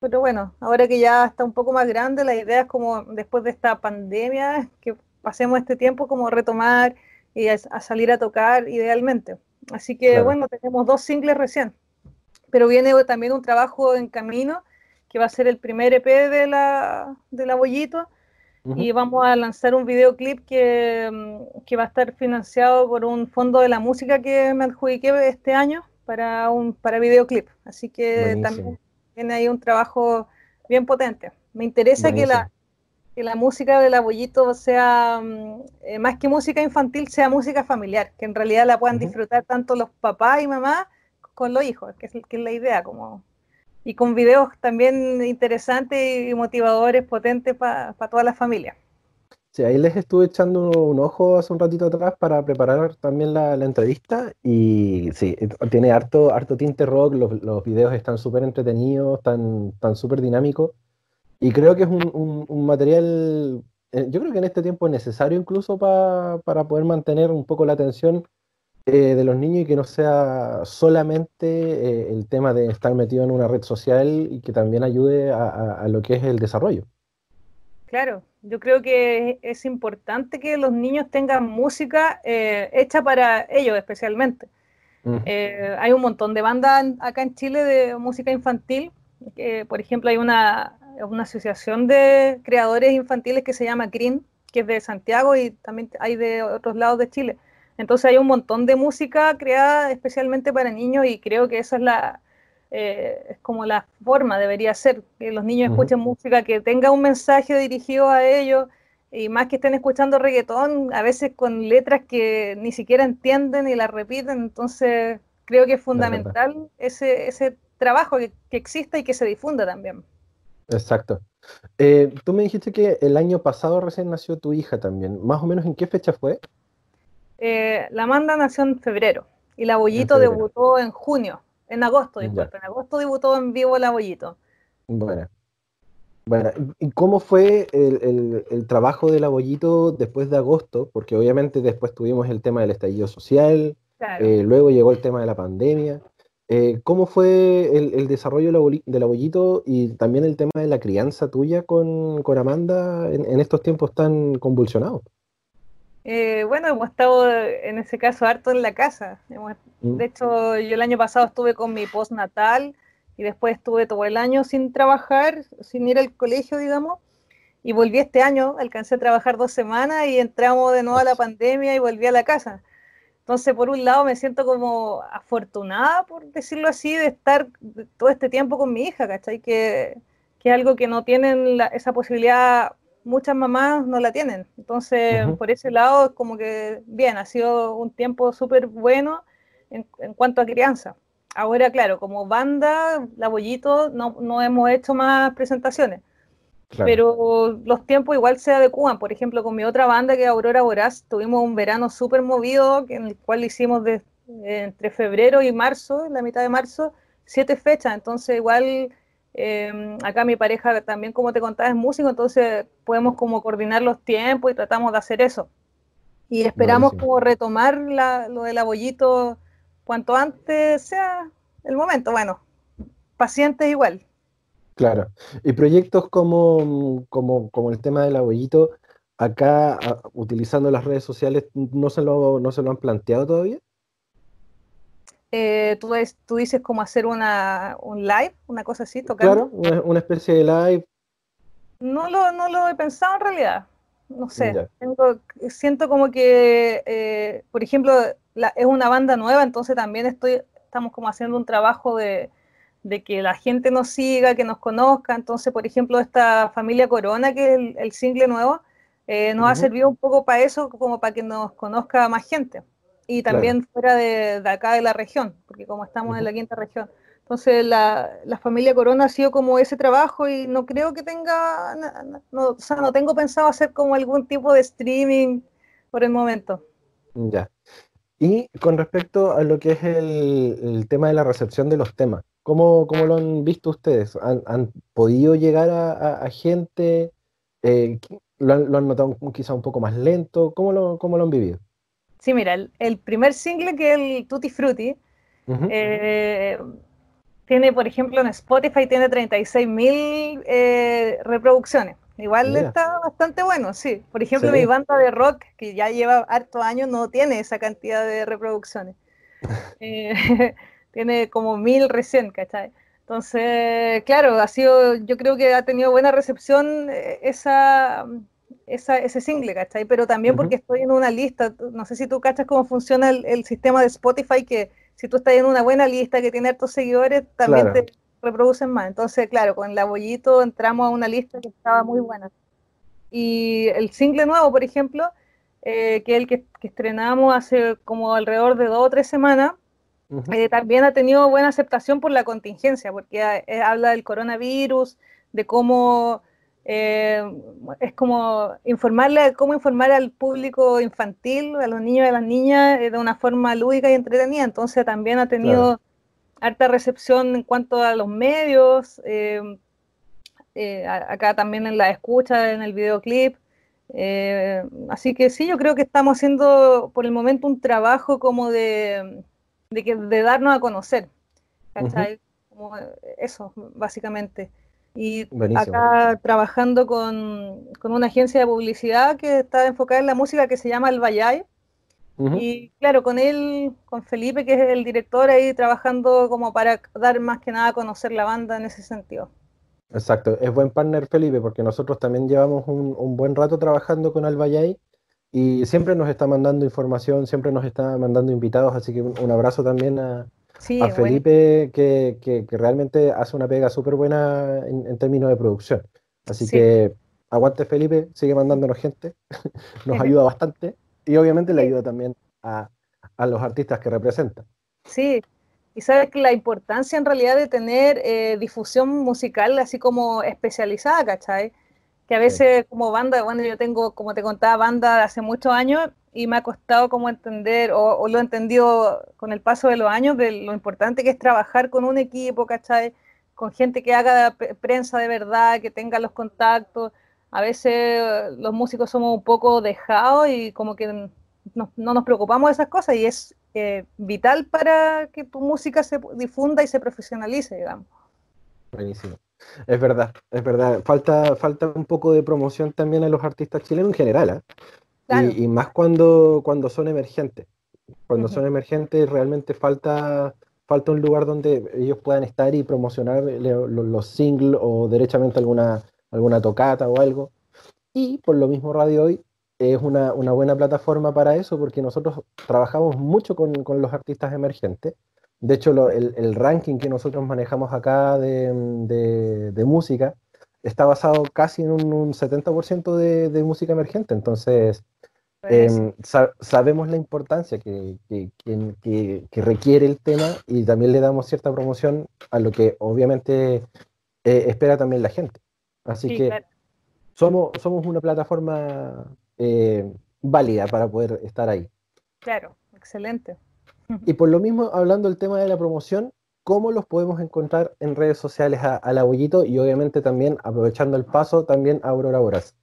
Pero bueno, ahora que ya está un poco más grande, la idea es como después de esta pandemia, que pasemos este tiempo como retomar y a, salir a tocar idealmente. Así que bueno, tenemos dos singles recién, pero viene también un trabajo en camino que va a ser el primer EP de la, de la Bollito. Y vamos a lanzar un videoclip que, mm, que, va a estar financiado por un fondo de la música que me adjudiqué este año para un para videoclip. Así que también tiene ahí un trabajo bien potente. Me interesa que la, que la música de la Bollito sea, mm, eh, más que música infantil, sea música familiar, que en realidad la puedan disfrutar tanto los papás y mamás con los hijos, que es, que es la idea, como y con videos también interesantes y motivadores, potentes para toda la familia. Sí, ahí les estuve echando un, ojo hace un ratito atrás para preparar también la, entrevista y sí, tiene harto, harto tinte rock, los, los videos están súper entretenidos, están súper dinámicos y creo que es un, un, material, eh, yo creo que en este tiempo es necesario incluso para poder mantener un poco la atención eh, de los niños y que no sea solamente eh, el tema de estar metido en una red social y que también ayude a, lo que es el desarrollo. Claro, yo creo que es importante que los niños tengan música eh, hecha para ellos especialmente. hay un montón de bandas acá en Chile de música infantil. por ejemplo, hay una, una asociación de creadores infantiles que se llama CRIN, que es de Santiago y también hay de otros lados de Chile. Entonces hay un montón de música creada especialmente para niños y creo que esa es la eh, es como la forma debería ser que los niños escuchen música que tenga un mensaje dirigido a ellos y más que estén escuchando reggaetón a veces con letras que ni siquiera entienden y las repiten. Entonces creo que es fundamental ese, ese trabajo que, que exista y que se difunda también. Exacto. Eh, tú me dijiste que el año pasado recién nació tu hija también. ¿Más o menos en qué fecha fue? Eh, la Amanda nació en febrero y la Bollito debutó en junio, en agosto, disculpen, en agosto debutó en vivo la Bollito. Bueno. Bueno, ¿y cómo fue el, trabajo de la Bollito después de agosto? Porque obviamente después tuvimos el tema del estallido social, eh, luego llegó el tema de la pandemia. Eh, ¿Cómo fue el, desarrollo de la, Bollito y también el tema de la crianza tuya con, Amanda en estos tiempos tan convulsionados? Eh, bueno, hemos estado en ese caso harto en la casa. Mm. De hecho, yo el año pasado estuve con mi postnatal y después estuve todo el año sin trabajar, sin ir al colegio, digamos. Y volví este año, alcancé a trabajar dos semanas y entramos de nuevo a la pandemia y volví a la casa. Entonces, por un lado, me siento como afortunada, por decirlo así, de estar todo este tiempo con mi hija, ¿cachai? Que, que es algo que no tienen esa posibilidad muchas mamás no la tienen. Entonces, por ese lado, es como que, bien, ha sido un tiempo súper bueno en, cuanto a crianza. Ahora, claro, como banda, La Bollito, no, no hemos hecho más presentaciones. Pero los tiempos igual se adecuan. Por ejemplo, con mi otra banda, que es Aurora Voraz, tuvimos un verano súper movido, en el cual hicimos de, entre febrero y marzo, la mitad de marzo, siete fechas. Entonces, igual Em, acá mi pareja también, como te contaba, es músico, entonces podemos como coordinar los tiempos y tratamos de hacer eso. Y esperamos como retomar lo del abollito cuanto antes sea el momento. Bueno, pacientes igual. Claro. Y proyectos como, como, como el tema del abollito, acá utilizando las redes sociales, ¿no se lo, no se lo han planteado todavía? Eh, tú, tú, dices como hacer una, un live, una cosa así, tocando. Claro, una, especie de live. No lo, no lo he pensado en realidad. No sé. siento como que, eh, por ejemplo, es una banda nueva, entonces también estoy estamos como haciendo un trabajo de, que la gente nos siga, que nos conozca. Entonces, por ejemplo, esta familia Corona, que es el, single nuevo, eh, nos ha servido un poco para eso, como para que nos conozca más gente. Y también fuera de, acá de la región, porque como estamos en la quinta región. Entonces, la, familia Corona ha sido como ese trabajo y no creo que tenga, no, o sea, no tengo pensado hacer como algún tipo de streaming por el momento. Ya. Y con respecto a lo que es el, tema de la recepción de los temas, ¿cómo, cómo lo han visto ustedes? ¿Han, podido llegar a, gente? Eh, ¿lo, han, notado quizá un poco más lento? ¿Cómo lo, cómo lo han vivido? Sí, mira, el, primer single que es el Tutti Frutti, eh, tiene, por ejemplo, en Spotify tiene 36.000 mil eh, reproducciones. Igual está bastante bueno, sí. Por ejemplo, mi banda de rock, que ya lleva harto años, no tiene esa cantidad de reproducciones. Eh, tiene como mil recién, ¿cachai? Entonces, claro, ha sido, yo creo que ha tenido buena recepción eh, esa, ese single, ¿cachai? Pero también porque estoy en una lista, no sé si tú cachas cómo funciona el, sistema de Spotify, que si tú estás en una buena lista que tiene hartos seguidores, también te reproducen más. Entonces, claro, con la bollito entramos a una lista que estaba muy buena. Y el single nuevo, por ejemplo, eh, que es el que, estrenamos hace como alrededor de dos o tres semanas, eh, también ha tenido buena aceptación por la contingencia, porque eh, habla del coronavirus, de cómo es como informarle, cómo informar al público infantil, a los niños y a las niñas de una forma lúdica y entretenida. Entonces también ha tenido harta recepción en cuanto a los medios, em, eh, acá también en la escucha, en el videoclip. Eh, así que sí, yo creo que estamos haciendo por el momento un trabajo como de, de, darnos a conocer. eso, básicamente. Y acá trabajando con, con, una agencia de publicidad que está enfocada en la música que se llama El Bayay, y claro, con él, con Felipe, que es el director, ahí trabajando como para dar más que nada a conocer la banda en ese sentido. Exacto, es buen partner Felipe, porque nosotros también llevamos un, buen rato trabajando con Albayay y siempre nos está mandando información, siempre nos está mandando invitados, así que un, abrazo también a, Felipe, que, realmente hace una pega súper buena en, términos de producción. Así que aguante Felipe, sigue mandándonos gente, nos ayuda bastante y obviamente le ayuda también a, los artistas que representan. Sí, y sabes que la importancia en realidad de tener eh, difusión musical así como especializada, ¿cachai? Que a veces como banda, bueno, yo tengo, como te contaba, banda de hace muchos años y me ha costado como entender, o, lo he entendido con el paso de los años, de lo importante que es trabajar con un equipo, ¿cachai? Con gente que haga prensa de verdad, que tenga los contactos a veces los músicos somos un poco dejados y como que no, nos preocupamos de esas cosas y es eh, vital para que tu música se difunda y se profesionalice, digamos. Buenísimo. Es verdad, es verdad. Falta, falta un poco de promoción también a los artistas chilenos en general, ¿eh? y, más cuando, cuando son emergentes. Cuando son emergentes realmente falta, falta un lugar donde ellos puedan estar y promocionar los, los singles o derechamente alguna alguna tocata o algo. Y por lo mismo Radio Hoy es una, buena plataforma para eso porque nosotros trabajamos mucho con, los artistas emergentes. De hecho, el, ranking que nosotros manejamos acá de, música está basado casi en un, 70% de, música emergente. Entonces, em, sabemos la importancia que, requiere el tema y también le damos cierta promoción a lo que obviamente eh, espera también la gente. Así que somos, somos una plataforma eh, válida para poder estar ahí. Claro, excelente. Y por lo mismo, hablando del tema de la promoción, ¿cómo los podemos encontrar en redes sociales a, la Bollito y obviamente también, aprovechando el paso, también a Aurora Voraz?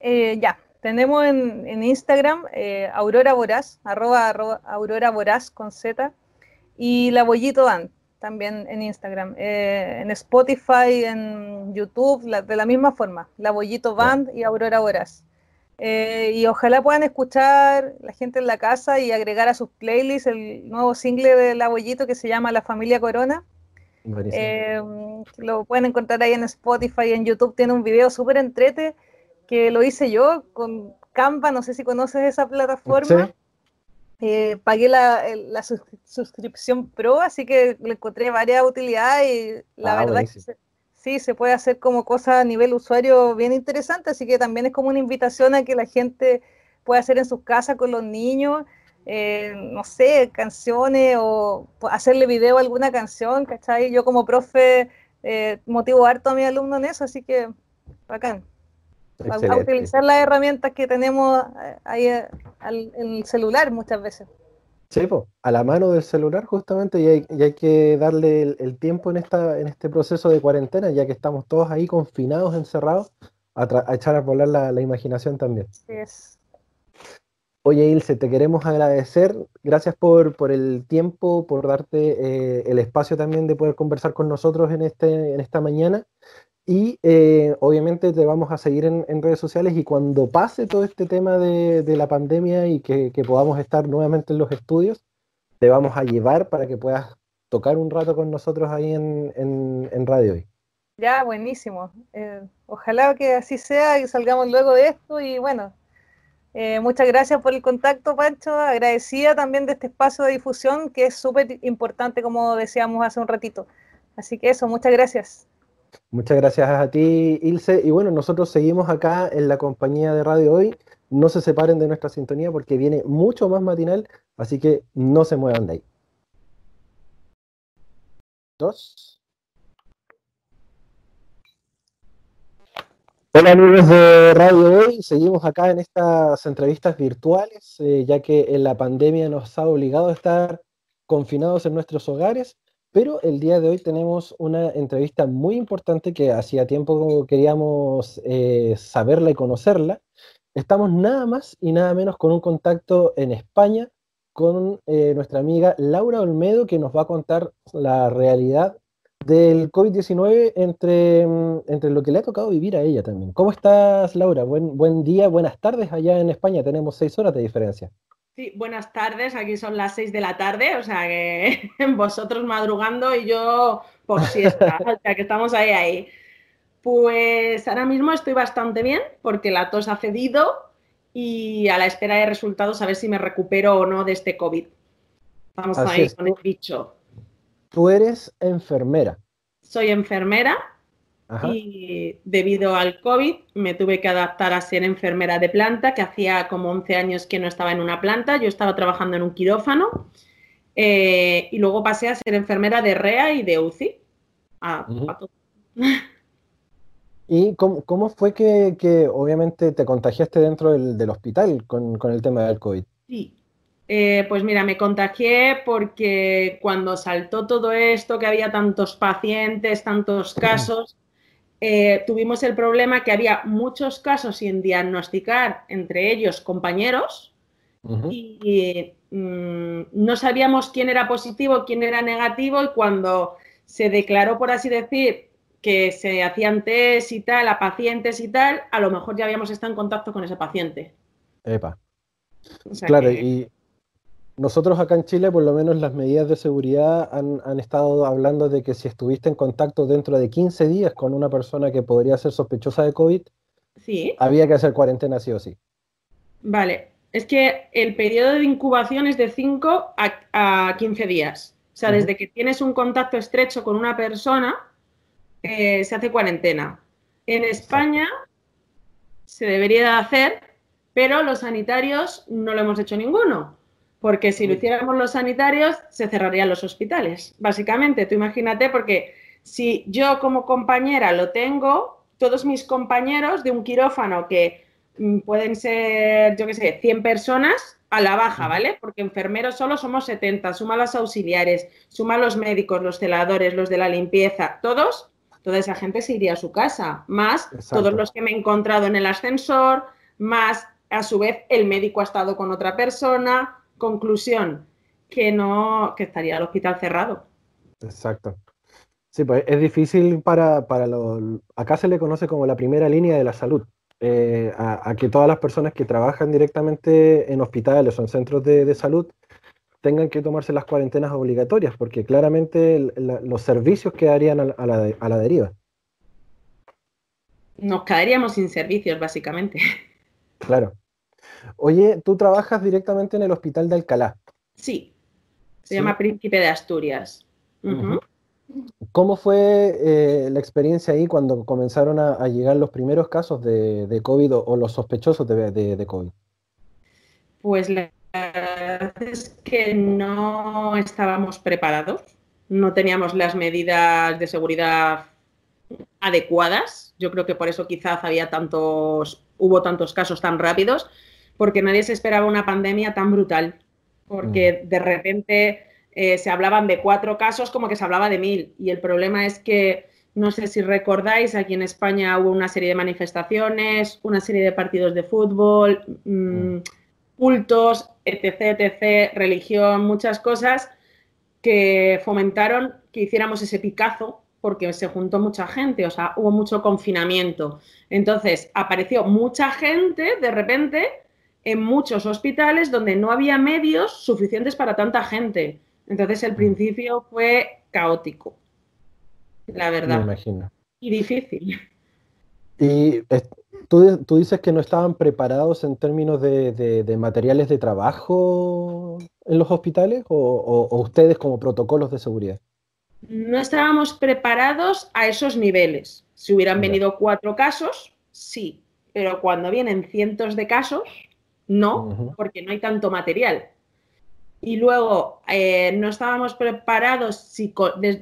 Eh, ya, tenemos en, Instagram eh, Aurora Voraz, arroba, Aurora Voraz con Z, y la Bollito Dan también en Instagram, eh, en Spotify, en YouTube, de la misma forma, La Bollito Band y Aurora Horas. Eh, y ojalá puedan escuchar la gente en la casa y agregar a sus playlists el nuevo single de La Bollito que se llama La Familia Corona. Eh, lo pueden encontrar ahí en Spotify, en YouTube tiene un video súper entrete que lo hice yo con Canva, no sé si conoces esa plataforma. Eh, pagué la, suscripción Pro, así que le encontré varias utilidades y la ah, verdad que sí, se puede hacer como cosa a nivel usuario bien interesante, así que también es como una invitación a que la gente pueda hacer en sus casas con los niños, eh, no sé, canciones o hacerle video a alguna canción, ¿cachai? Yo como profe eh, motivo harto a mi alumno en eso, así que bacán. A, utilizar las herramientas que tenemos eh, ahí en el celular muchas veces. Sí, a la mano del celular justamente y hay, que darle el, tiempo en, esta, en este proceso de cuarentena, ya que estamos todos ahí confinados, encerrados, a, echar a volar la, imaginación también. es. Oye, Ilse, te queremos agradecer. Gracias por, por el tiempo, por darte eh, el espacio también de poder conversar con nosotros en, este, en esta mañana. Y eh, obviamente te vamos a seguir en, redes sociales y cuando pase todo este tema de, la pandemia y que, podamos estar nuevamente en los estudios, te vamos a llevar para que puedas tocar un rato con nosotros ahí en, Radio Hoy. Ya, buenísimo. Eh, ojalá que así sea y salgamos luego de esto y bueno, eh, muchas gracias por el contacto, Pancho. Agradecida también de este espacio de difusión que es súper importante, como decíamos hace un ratito. Así que eso, muchas gracias. Muchas gracias a ti, Ilse. Y bueno, nosotros seguimos acá en la compañía de radio hoy. No se separen de nuestra sintonía porque viene mucho más matinal, así que no se muevan de ahí. Dos. Hola amigos de Radio Hoy, seguimos acá en estas entrevistas virtuales, eh, ya que la pandemia nos ha obligado a estar confinados en nuestros hogares pero el día de hoy tenemos una entrevista muy importante que hacía tiempo queríamos eh, saberla y conocerla. Estamos nada más y nada menos con un contacto en España con eh, nuestra amiga Laura Olmedo, que nos va a contar la realidad del COVID-19 entre, mm, entre lo que le ha tocado vivir a ella también. ¿Cómo estás, Laura? Buen, buen día, buenas tardes allá en España. Tenemos seis horas de diferencia. Sí, buenas tardes, aquí son las 6 de la tarde, o sea que vosotros madrugando y yo por siesta, o sea que estamos ahí, ahí. Pues ahora mismo estoy bastante bien porque la tos ha cedido y a la espera de resultados a ver si me recupero o no de este COVID. Vamos ahí con el bicho. Tú eres enfermera. Soy enfermera y debido al COVID me tuve que adaptar a ser enfermera de planta, que hacía como 11 años que no estaba en una planta, yo estaba trabajando en un quirófano eh, y luego pasé a ser enfermera de REA y de UCI. ¿Y cómo, fue que, obviamente te contagiaste dentro del, hospital con, el tema del COVID? Sí, eh, pues mira, me contagié porque cuando saltó todo esto, que había tantos pacientes, tantos casos, eh, tuvimos el problema que había muchos casos sin diagnosticar, entre ellos compañeros, y mm, no sabíamos quién era positivo, quién era negativo, y cuando se declaró, por así decir, que se hacían test y tal a pacientes y tal, a lo mejor ya habíamos estado en contacto con ese paciente. Epa. claro, y, nosotros acá en Chile, por lo menos las medidas de seguridad han, estado hablando de que si estuviste en contacto dentro de 15 días con una persona que podría ser sospechosa de COVID, ¿Sí? había que hacer cuarentena sí o sí. Vale, es que el periodo de incubación es de 5 a, 15 días. O sea, desde que tienes un contacto estrecho con una persona, eh, se hace cuarentena. En España se debería de hacer, pero los sanitarios no lo hemos hecho ninguno. Porque si lo hiciéramos los sanitarios, se cerrarían los hospitales. Básicamente, tú imagínate, porque si yo como compañera lo tengo, todos mis compañeros de un quirófano que mm, pueden ser, yo qué sé, 100 personas a la baja, ¿vale? Porque enfermeros solo somos 70, suma los auxiliares, suma los médicos, los celadores, los de la limpieza, todos, toda esa gente se iría a su casa, más todos los que me he encontrado en el ascensor, más a su vez el médico ha estado con otra persona, Conclusión, que no, que estaría el hospital cerrado. Exacto. Sí, pues es difícil para, para lo, acá se le conoce como la primera línea de la salud, eh, a, que todas las personas que trabajan directamente en hospitales o en centros de, salud tengan que tomarse las cuarentenas obligatorias, porque claramente los servicios quedarían a, la, a la deriva. Nos quedaríamos sin servicios, básicamente. Claro. Oye, tú trabajas directamente en el hospital de Alcalá. Sí, se llama Príncipe de Asturias. ¿Cómo fue eh, la experiencia ahí cuando comenzaron a, llegar los primeros casos de, COVID o, los sospechosos de, COVID? Pues la verdad es que no estábamos preparados, no teníamos las medidas de seguridad adecuadas. Yo creo que por eso quizás había tantos, hubo tantos casos tan rápidos, porque nadie se esperaba una pandemia tan brutal. Porque mm. de repente eh, se hablaban de cuatro casos como que se hablaba de mil. Y el problema es que, no sé si recordáis, aquí en España hubo una serie de manifestaciones, una serie de partidos de fútbol, mm, cultos, etc., etc., religión, muchas cosas que fomentaron que hiciéramos ese picazo porque se juntó mucha gente, o sea, hubo mucho confinamiento. Entonces, apareció mucha gente de repente en muchos hospitales donde no había medios suficientes para tanta gente. Entonces el mm. principio fue caótico, la verdad. Me imagino. Y difícil. Y tú, dices que no estaban preparados en términos de, materiales de trabajo en los hospitales o, ustedes como protocolos de seguridad. No estábamos preparados a esos niveles. Si hubieran venido cuatro casos, sí, pero cuando vienen cientos de casos, no, porque no hay tanto material. Y luego eh, no estábamos preparados,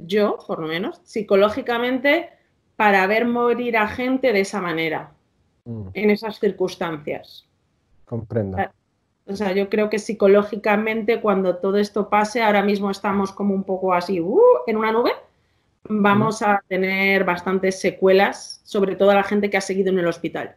yo por lo menos, psicológicamente para ver morir a gente de esa manera, mm. en esas circunstancias. Comprendo. O sea, yo creo que psicológicamente cuando todo esto pase, ahora mismo estamos como un poco así, uh, en una nube, vamos a tener bastantes secuelas, sobre todo a la gente que ha seguido en el hospital.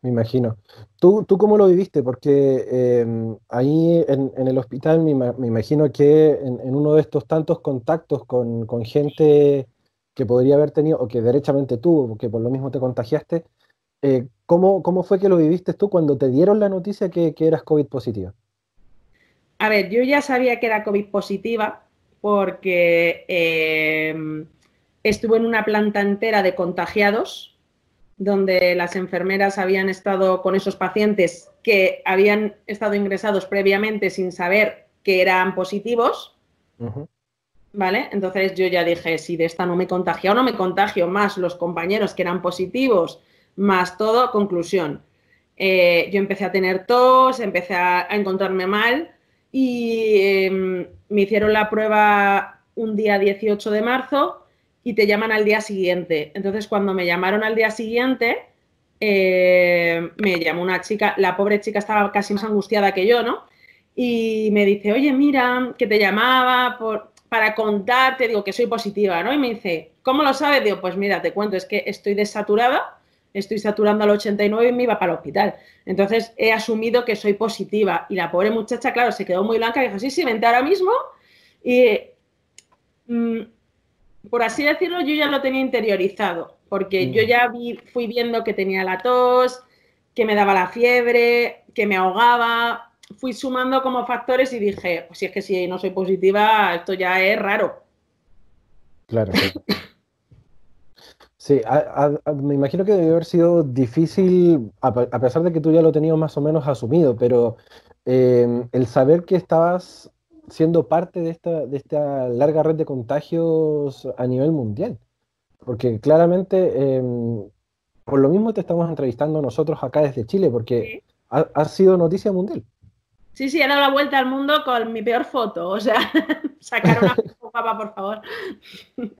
Me imagino. ¿Tú, tú cómo lo viviste? Porque em, ahí en, el hospital me, imagino que en, uno de estos tantos contactos con, gente que podría haber tenido, o que derechamente tuvo, porque por lo mismo te contagiaste, eh, ¿cómo, fue que lo viviste tú cuando te dieron la noticia que, eras COVID positiva? A ver, yo ya sabía que era COVID positiva porque em, estuve en una planta entera de contagiados donde las enfermeras habían estado con esos pacientes que habían estado ingresados previamente sin saber que eran positivos. ¿Vale? Entonces yo ya dije, si de esta no me contagio, no me contagio, más los compañeros que eran positivos, más todo, conclusión. Eh, yo empecé a tener tos, empecé a, encontrarme mal y em, me hicieron la prueba un día 18 de marzo y te llaman al día siguiente. Entonces, cuando me llamaron al día siguiente, eh, me llamó una chica, la pobre chica estaba casi más angustiada que yo, ¿no? Y me dice, oye, mira, que te llamaba por, para contarte, digo, que soy positiva, ¿no? Y me dice, ¿cómo lo sabes? Digo, pues mira, te cuento, es que estoy desaturada, estoy saturando al 89 y me iba para el hospital. Entonces he asumido que soy positiva. Y la pobre muchacha, claro, se quedó muy blanca y dijo, sí, sí, vente ahora mismo. Y mm, por así decirlo, yo ya lo tenía interiorizado, porque yo mm. ya fui viendo que tenía la tos, que me daba la fiebre, que me ahogaba, fui sumando como factores y dije, pues si es que si no soy positiva, esto ya es raro. Claro. Sí, me imagino que debe haber sido difícil, a, pesar de que tú ya lo tenías más o menos asumido, pero eh, el saber que estabas siendo parte de esta, de esta larga red de contagios a nivel mundial. Porque claramente, em, por lo mismo te estamos entrevistando nosotros acá desde Chile, porque ha, sido noticia mundial. Sí, sí, he dado la vuelta al mundo con mi peor foto. O sea, sacar una foto, papá, por favor.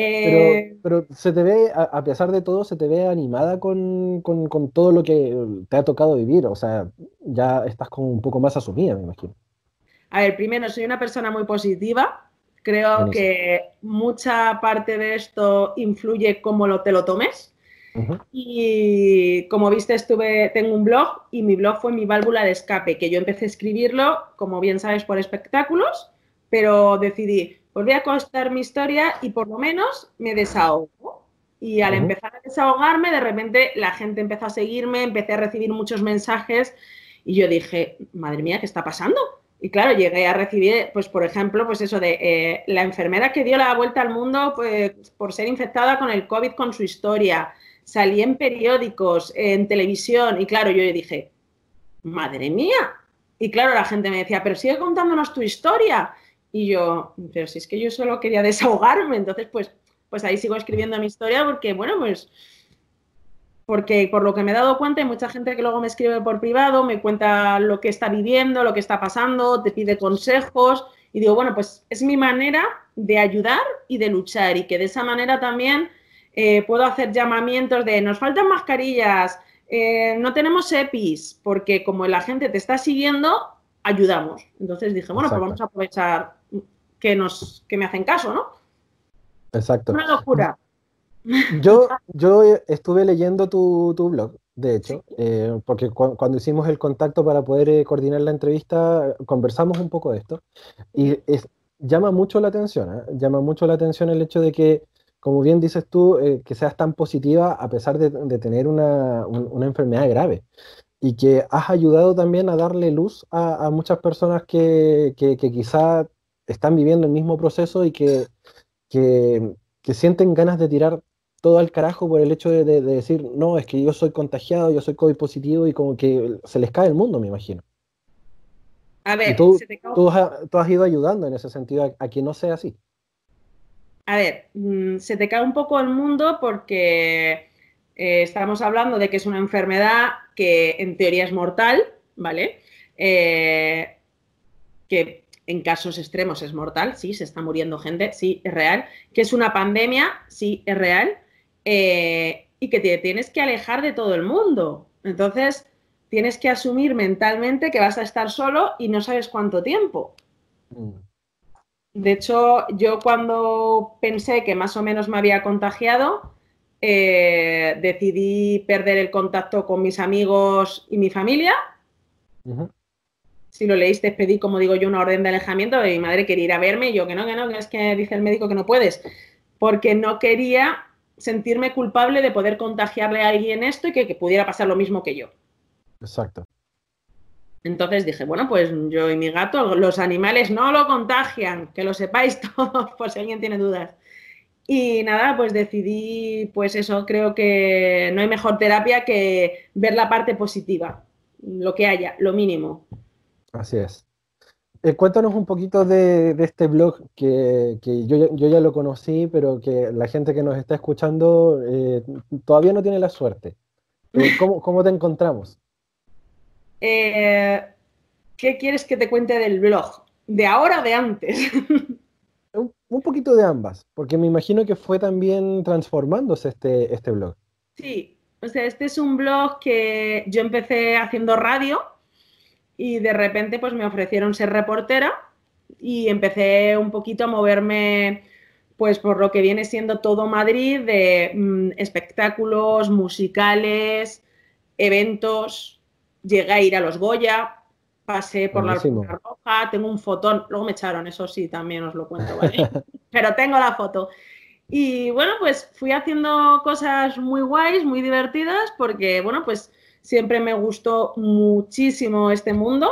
Eh, pero, se te ve, a, pesar de todo, se te ve animada con, con, todo lo que te ha tocado vivir. O sea, ya estás como un poco más asumida, me imagino. A ver, primero, soy una persona muy positiva. Creo que mucha parte de esto influye cómo lo, te lo tomes. Y como viste, estuve, tengo un blog y mi blog fue mi válvula de escape, que yo empecé a escribirlo, como bien sabes, por espectáculos, pero decidí, pues voy a contar mi historia y por lo menos me desahogo. Y al empezar a desahogarme, de repente la gente empezó a seguirme, empecé a recibir muchos mensajes y yo dije, madre mía, ¿qué está pasando? Y claro, llegué a recibir, pues por ejemplo, pues eso de eh, la enfermera que dio la vuelta al mundo pues, por ser infectada con el COVID con su historia. Salí en periódicos, en televisión, y claro, yo le dije, madre mía. Y claro, la gente me decía, pero sigue contándonos tu historia. Y yo, pero si es que yo solo quería desahogarme, entonces pues, pues ahí sigo escribiendo mi historia porque, bueno, pues porque por lo que me he dado cuenta hay mucha gente que luego me escribe por privado, me cuenta lo que está viviendo, lo que está pasando, te pide consejos y digo, bueno, pues es mi manera de ayudar y de luchar y que de esa manera también eh, puedo hacer llamamientos de nos faltan mascarillas, eh, no tenemos EPIs, porque como la gente te está siguiendo, ayudamos. Entonces dije, bueno, pues vamos a aprovechar que, nos, que me hacen caso, ¿no? Exacto. Una locura. Yo, yo estuve leyendo tu, blog, de hecho, eh, porque cuando hicimos el contacto para poder eh, coordinar la entrevista, conversamos un poco de esto. Y llama mucho la atención, ¿eh? llama mucho la atención el hecho de que, como bien dices tú, que seas tan positiva a pesar de, tener una, enfermedad grave. Y que has ayudado también a darle luz a, muchas personas que, que, quizá están viviendo el mismo proceso y que, que, sienten ganas de tirar todo al carajo por el hecho de, decir, no, es que yo soy contagiado, yo soy COVID positivo y como que se les cae el mundo, me imagino. A ver, tú, tú, has, ido ayudando en ese sentido a, que no sea así. A ver, mm, se te cae un poco el mundo porque eh, estamos hablando de que es una enfermedad que en teoría es mortal, ¿vale? Eh, que en casos extremos es mortal, sí, se está muriendo gente, sí, es real. Que es una pandemia, sí, es real. Eh, y que te tienes que alejar de todo el mundo. Entonces, tienes que asumir mentalmente que vas a estar solo y no sabes cuánto tiempo. Mm. De hecho, yo cuando pensé que más o menos me había contagiado, eh, decidí perder el contacto con mis amigos y mi familia. Si lo leíste, pedí, como digo yo, una orden de alejamiento. Y mi madre quería ir a verme y yo que no, que no, que es que dice el médico que no puedes. Porque no quería sentirme culpable de poder contagiarle a alguien esto y que, pudiera pasar lo mismo que yo. Exacto. Entonces dije, bueno, pues yo y mi gato, los animales no lo contagian, que lo sepáis todos, por si alguien tiene dudas. Y nada, pues decidí, pues eso, creo que no hay mejor terapia que ver la parte positiva, lo que haya, lo mínimo. Así es. Eh, cuéntanos un poquito de, este blog que, yo, ya lo conocí, pero que la gente que nos está escuchando eh, todavía no tiene la suerte. Eh, ¿cómo, te encontramos? ¿Qué quieres que te cuente del blog? ¿De ahora o de antes? un, poquito de ambas, porque me imagino que fue también transformándose este, este blog. Sí, o sea, este es un blog que yo empecé haciendo radio y de repente pues me ofrecieron ser reportera y empecé un poquito a moverme pues por lo que viene siendo todo Madrid de mm, espectáculos, musicales, eventos, llegué a ir a los Goya, pasé por la Alfombra Roja, tengo un fotón, luego me echaron, eso sí, también os lo cuento, ¿vale? Pero tengo la foto. Y bueno, pues fui haciendo cosas muy guays, muy divertidas, porque bueno, pues Siempre me gustó muchísimo este mundo.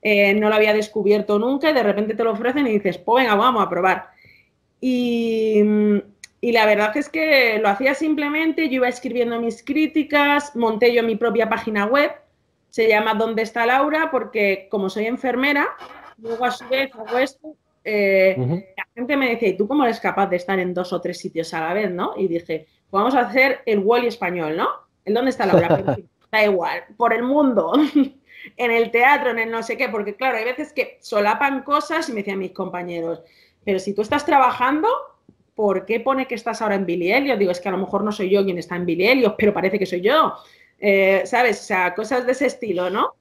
Eh, no lo había descubierto nunca y de repente te lo ofrecen y dices, pues venga, vamos a probar. Y, la verdad es que lo hacía simplemente, yo iba escribiendo mis críticas, monté yo mi propia página web, se llama ¿Dónde está Laura? Porque como soy enfermera, luego a su vez hago esto, eh, la gente me decía, ¿y tú cómo eres capaz de estar en dos o tres sitios a la vez, no? Y dije, pues vamos a hacer el Wally español, ¿no? ¿El dónde está Laura? da igual, por el mundo, en el teatro, en el no sé qué, porque claro, hay veces que solapan cosas y me decían mis compañeros, pero si tú estás trabajando, ¿por qué pone que estás ahora en Billy Elliot? Digo, es que a lo mejor no soy yo quien está en Billy Elliot, pero parece que soy yo. Eh, ¿Sabes? O sea, cosas de ese estilo, ¿no?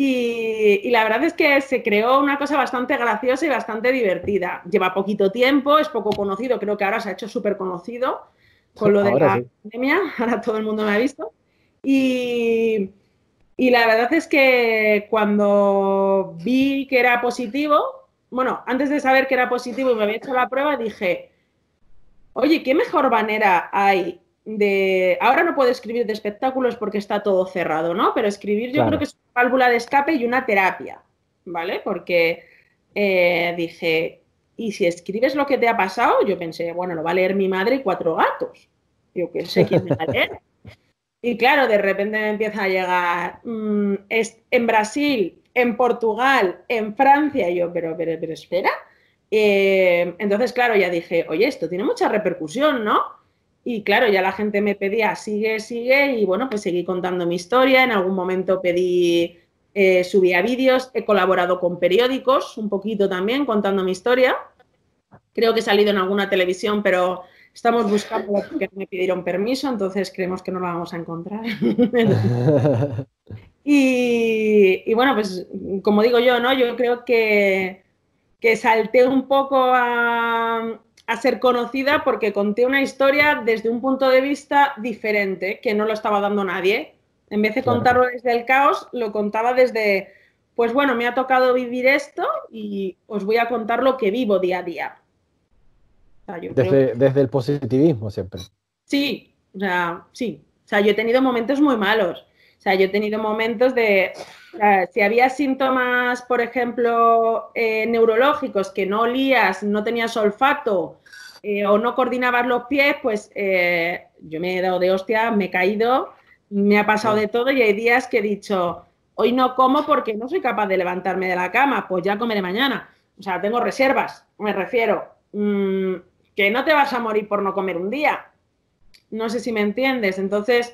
Y, la verdad es que se creó una cosa bastante graciosa y bastante divertida. Lleva poquito tiempo, es poco conocido, creo que ahora se ha hecho súper conocido con lo de la pandemia, ahora todo el mundo me ha visto. Y, la verdad es que cuando vi que era positivo, bueno, antes de saber que era positivo y me había hecho la prueba, dije, oye, ¿qué mejor manera hay de... Ahora no puedo escribir de espectáculos porque está todo cerrado, ¿no? Pero escribir yo creo que es una válvula de escape y una terapia, ¿vale? Porque eh, dije, ¿y si escribes lo que te ha pasado? Yo pensé, bueno, lo va a leer mi madre y cuatro gatos. Yo que sé quién me va a leer. Y claro, de repente me empieza a llegar mm, es, en Brasil, en Portugal, en Francia. Y yo, pero, pero, pero espera. Eh, entonces, claro, ya dije, oye, esto tiene mucha repercusión, ¿no? Y claro, ya la gente me pedía, sigue, sigue, y bueno, pues seguí contando mi historia. En algún momento pedí, eh, subía vídeos, he colaborado con periódicos, un poquito también, contando mi historia. Creo que he salido en alguna televisión, pero estamos buscando porque me pidieron permiso, entonces creemos que no lo vamos a encontrar. y, bueno, pues como digo yo, ¿no? Yo creo que, que salté un poco a, a ser conocida porque conté una historia desde un punto de vista diferente, que no lo estaba dando nadie. En vez de contarlo desde el caos, lo contaba desde, pues bueno, me ha tocado vivir esto y os voy a contar lo que vivo día a día. Desde, desde el positivismo siempre. Sí, o sea, sí. O sea, yo he tenido momentos muy malos. O sea, yo he tenido momentos de, si había síntomas, por ejemplo, eh, neurológicos, que no olías, no tenías olfato eh, o no coordinabas los pies, pues eh, yo me he dado de hostia, me he caído, me ha pasado de todo y hay días que he dicho, hoy no como porque no soy capaz de levantarme de la cama, pues ya comeré mañana. O sea, tengo reservas, me refiero. Mm, que no te vas a morir por no comer un día. No sé si me entiendes. Entonces,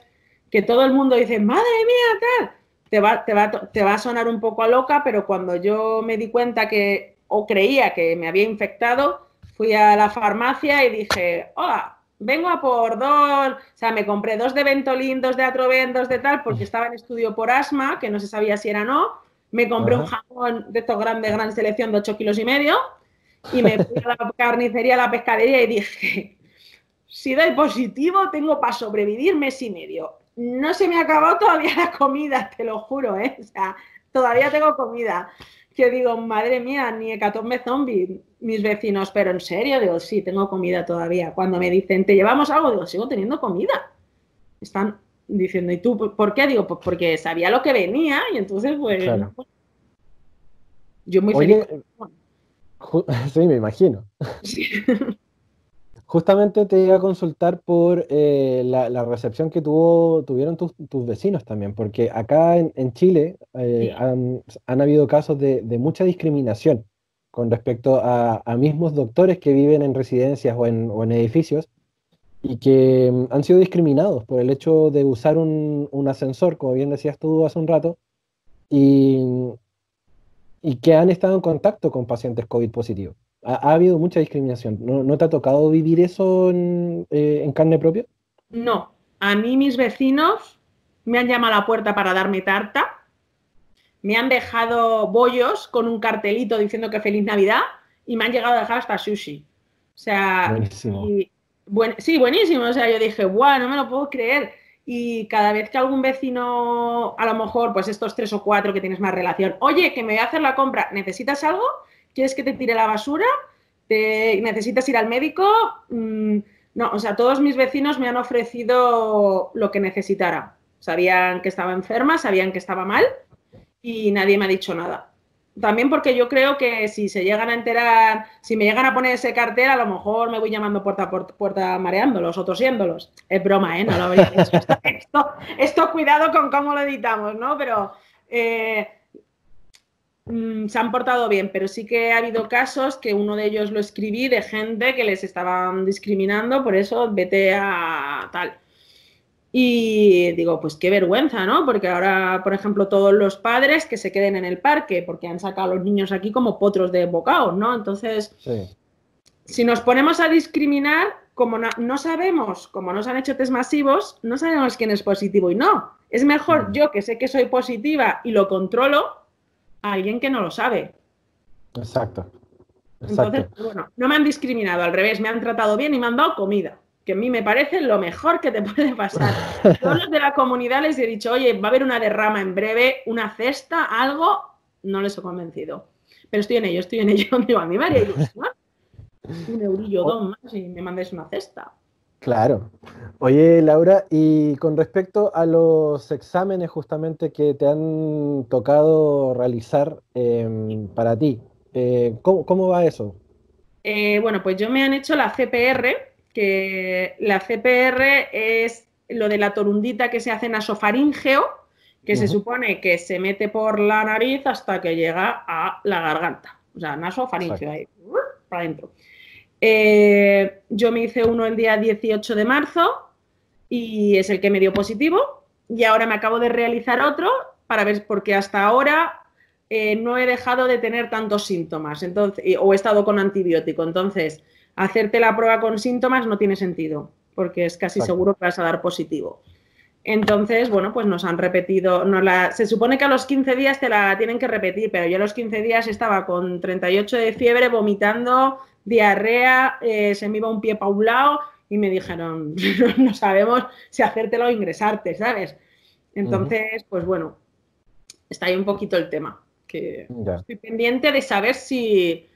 que todo el mundo dice, madre mía, tal, te va, te va, te va a sonar un poco a loca, pero cuando yo me di cuenta que, o creía que me había infectado, fui a la farmacia y dije, hola, vengo a por dos, o sea, me compré dos de Ventolin, dos de Atroven, dos de tal, porque estaba en estudio por asma, que no se sabía si era o no, me compré un jamón de estos grandes, gran selección de 8 kilos y medio, y me fui a la carnicería, a la pescadería y dije, si doy positivo, tengo para sobrevivir mes y medio no se me ha acabado todavía la comida, te lo juro, ¿eh? O sea, todavía tengo comida. Que digo, madre mía, ni hecatombe zombie, mis vecinos, pero en serio, digo, sí, tengo comida todavía. Cuando me dicen, ¿te llevamos algo? Digo, sigo teniendo comida. Están diciendo, ¿y tú por qué? Digo, pues porque sabía lo que venía y entonces, pues. Yo muy feliz. Sí, me imagino. Sí. Justamente te iba a consultar por eh, la, recepción que tuvo, tuvieron tus, vecinos también, porque acá en, Chile eh, han, habido casos de, mucha discriminación con respecto a, mismos doctores que viven en residencias o en, edificios y que mm, han sido discriminados por el hecho de usar un, ascensor, como bien decías tú hace un rato, y, y que han estado en contacto con pacientes COVID positivos. Ha, habido mucha discriminación. ¿No, te ha tocado vivir eso eh, en, carne propia? No. A mí mis vecinos me han llamado a la puerta para darme tarta, me han dejado bollos con un cartelito diciendo que feliz Navidad y me han llegado a dejar hasta sushi. O sea, buenísimo. sí, buenísimo. O sea, yo dije, guau, no me lo puedo creer. Y cada vez que algún vecino, a lo mejor, pues estos tres o cuatro que tienes más relación, oye, que me voy a hacer la compra, ¿necesitas algo? ¿Quieres que te tire la basura? ¿Te, ¿Necesitas ir al médico? Mm, no, o sea, todos mis vecinos me han ofrecido lo que necesitara. Sabían que estaba enferma, sabían que estaba mal y nadie me ha dicho nada. También porque yo creo que si se llegan a enterar, si me llegan a poner ese cartel, a lo mejor me voy llamando puerta por puerta mareándolos o tosiéndolos. Es broma, ¿eh? No lo habéis esto, cuidado con cómo lo editamos, ¿no? Pero eh, Mm, se han portado bien, pero sí que ha habido casos que uno de ellos lo escribí de gente que les estaban discriminando, por eso vete a tal. Y digo, pues qué vergüenza, ¿no? Porque ahora, por ejemplo, todos los padres que se queden en el parque, porque han sacado a los niños aquí como potros de bocaos, ¿no? Entonces, si nos ponemos a discriminar, como no, sabemos, como nos han hecho test masivos, no sabemos quién es positivo y no. Es mejor mm. yo que sé que soy positiva y lo controlo, alguien que no lo sabe. Exacto. Entonces, bueno, no me han discriminado, al revés, me han tratado bien y me han dado comida, que a mí me parece lo mejor que te puede pasar. Todos los de la comunidad les he dicho, oye, va a haber una derrama en breve, una cesta, algo, no les he convencido. Pero estoy en ello, estoy en ello. Digo, a mí me haría ilusión. Un eurillo, dos más y me mandes una cesta. Claro. Oye, Laura, y con respecto a los exámenes justamente que te han tocado realizar em, para ti, eh, ¿cómo, va eso? Eh, bueno, pues yo me han hecho la CPR, que la CPR es lo de la torundita que se hace nasofaringeo, que se supone que se mete por la nariz hasta que llega a la garganta. O sea, nasofaringeo ahí, para adentro. Eh, yo me hice uno el día 18 de marzo y es el que me dio positivo. Y ahora me acabo de realizar otro para ver, porque hasta ahora eh, no he dejado de tener tantos síntomas entonces, o he estado con antibiótico. Entonces, hacerte la prueba con síntomas no tiene sentido, porque es casi seguro que vas a dar positivo. Entonces, bueno, pues nos han repetido, la, se supone que a los 15 días te la tienen que repetir, pero yo a los 15 días estaba con 38 de fiebre, vomitando, diarrea, eh, se me iba un pie para un lado y me dijeron, no sabemos si hacértelo o ingresarte, ¿sabes? Entonces, pues bueno, está ahí un poquito el tema, que estoy pendiente de saber si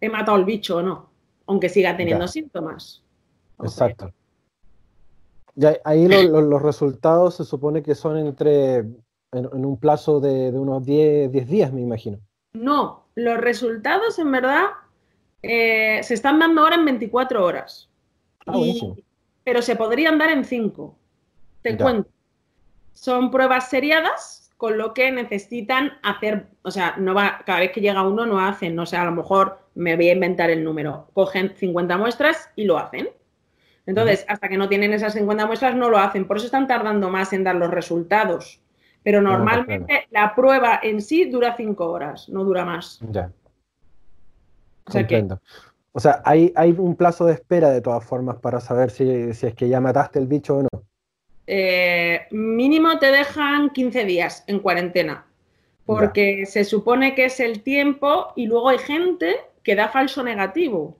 he matado al bicho o no, aunque siga teniendo síntomas. Exacto. ahí los resultados se supone que son entre, en, un plazo de, unos 10, 10 días, me imagino. No, los resultados en verdad eh, se están dando ahora en 24 horas. Ah, pero se podrían dar en 5. Te cuento. Son pruebas seriadas, con lo que necesitan hacer, o sea, no va, cada vez que llega uno no hacen, no sé, a lo mejor me voy a inventar el número. Cogen 50 muestras y lo hacen. Entonces, hasta que no tienen esas 50 muestras, no lo hacen. Por eso están tardando más en dar los resultados. Pero normalmente la prueba en sí dura 5 horas, no dura más. Ya. O sea, hay, hay un plazo de espera de todas formas para saber si, es que ya mataste el bicho o no. Eh, mínimo te dejan 15 días en cuarentena, porque se supone que es el tiempo y luego hay gente que da falso negativo,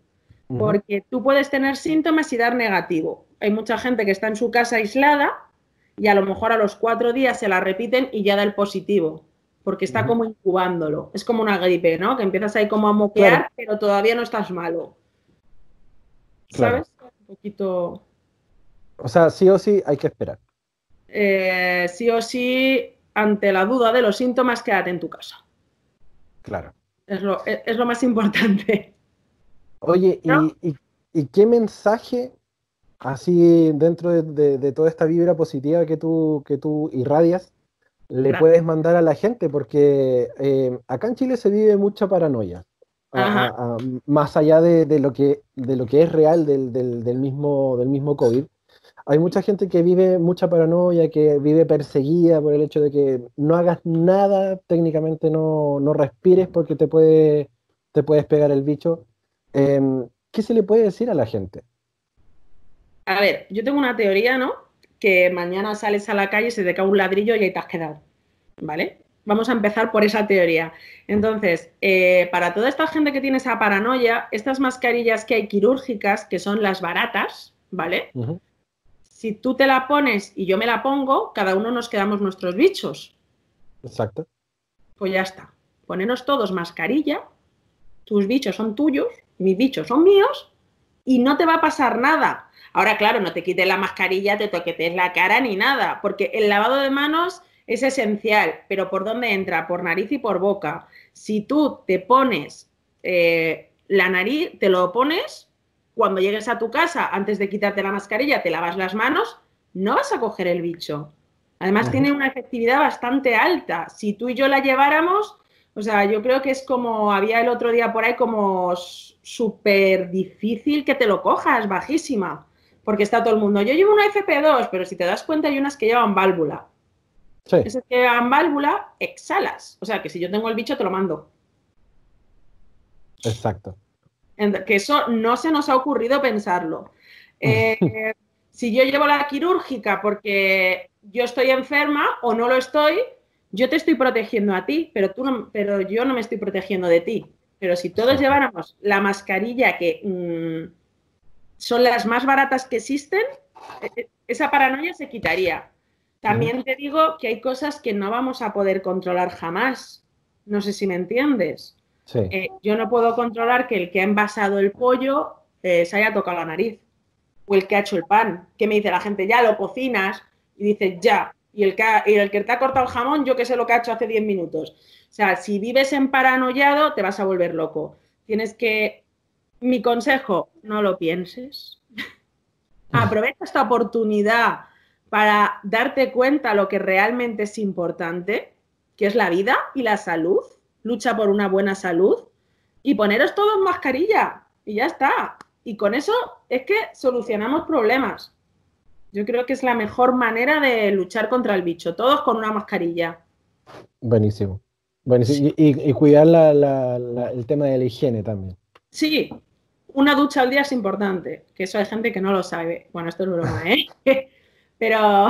porque tú puedes tener síntomas y dar negativo. Hay mucha gente que está en su casa aislada y a lo mejor a los cuatro días se la repiten y ya da el positivo porque está como incubándolo. Es como una gripe, ¿no? Que empiezas ahí como a moquear, pero todavía no estás malo. ¿Sabes? Un poquito. O sea, sí o sí hay que esperar. Eh, sí o sí, ante la duda de los síntomas, quédate en tu casa. Claro. Es lo, más importante. Oye, y, qué mensaje, así dentro de, toda esta vibra positiva que tú, que tú irradias, le puedes mandar a la gente, porque eh, acá en Chile se vive mucha paranoia. más allá de, lo que, de lo que es real del, mismo, del mismo COVID, hay mucha gente que vive mucha paranoia, que vive perseguida por el hecho de que no hagas nada, técnicamente no, respires porque te, puede, te puedes pegar el bicho. Em, ¿Qué se le puede decir a la gente? A ver, yo tengo una teoría, ¿no? que mañana sales a la calle, se te cae un ladrillo y ahí te has quedado. ¿Vale? Vamos a empezar por esa teoría. Entonces, eh, para toda esta gente que tiene esa paranoia, estas mascarillas que hay quirúrgicas, que son las baratas, ¿vale? Si tú te la pones y yo me la pongo, cada uno nos quedamos nuestros bichos. Exacto. Pues ya está. Ponenos todos mascarilla, tus bichos son tuyos, mis bichos son míos, y no te va a pasar nada. Ahora, claro, no te quites la mascarilla, te toquetes la cara ni nada, porque el lavado de manos es esencial, pero ¿por dónde entra? Por nariz y por boca. Si tú te pones eh, la nariz, te lo pones, cuando llegues a tu casa, antes de quitarte la mascarilla, te lavas las manos, no vas a coger el bicho. Además, tiene una efectividad bastante alta. Si tú y yo la lleváramos, o sea, yo creo que es como, había el otro día por ahí como súper difícil que te lo cojas, bajísima porque está todo el mundo, yo llevo una FP2, pero si te das cuenta hay unas que llevan válvula. Sí. Esas que llevan válvula, exhalas. O sea, que si yo tengo el bicho, te lo mando. Exacto. Que eso no se nos ha ocurrido pensarlo. Eh, si yo llevo la quirúrgica porque yo estoy enferma o no lo estoy, yo te estoy protegiendo a ti, pero, tú no, pero yo no me estoy protegiendo de ti. Pero si todos lleváramos la mascarilla que... Mm, son las más baratas que existen, e, e, esa paranoia se quitaría. También te digo que hay cosas que no vamos a poder controlar jamás. No sé si me entiendes. Eh, yo no puedo controlar que el que ha envasado el pollo eh, se haya tocado la nariz. O el que ha hecho el pan, que me dice la gente, ya lo cocinas, y dice, ya. Y el que, el que te ha cortado el jamón, yo que sé lo que ha hecho hace 10 minutos. O sea, si vives en paranoiado, te vas a volver loco. Tienes que. Mi consejo, no lo pienses. Aprovecha esta oportunidad para darte cuenta lo que realmente es importante, que es la vida y la salud. Lucha por una buena salud y poneros todos mascarilla y ya está. Y con eso es que solucionamos problemas. Yo creo que es la mejor manera de luchar contra el bicho, todos con una mascarilla. Buenísimo. Y, cuidar el tema de la higiene también. Sí, una ducha al día es importante, que eso hay gente que no lo sabe. Bueno, esto es broma, ¿eh? pero,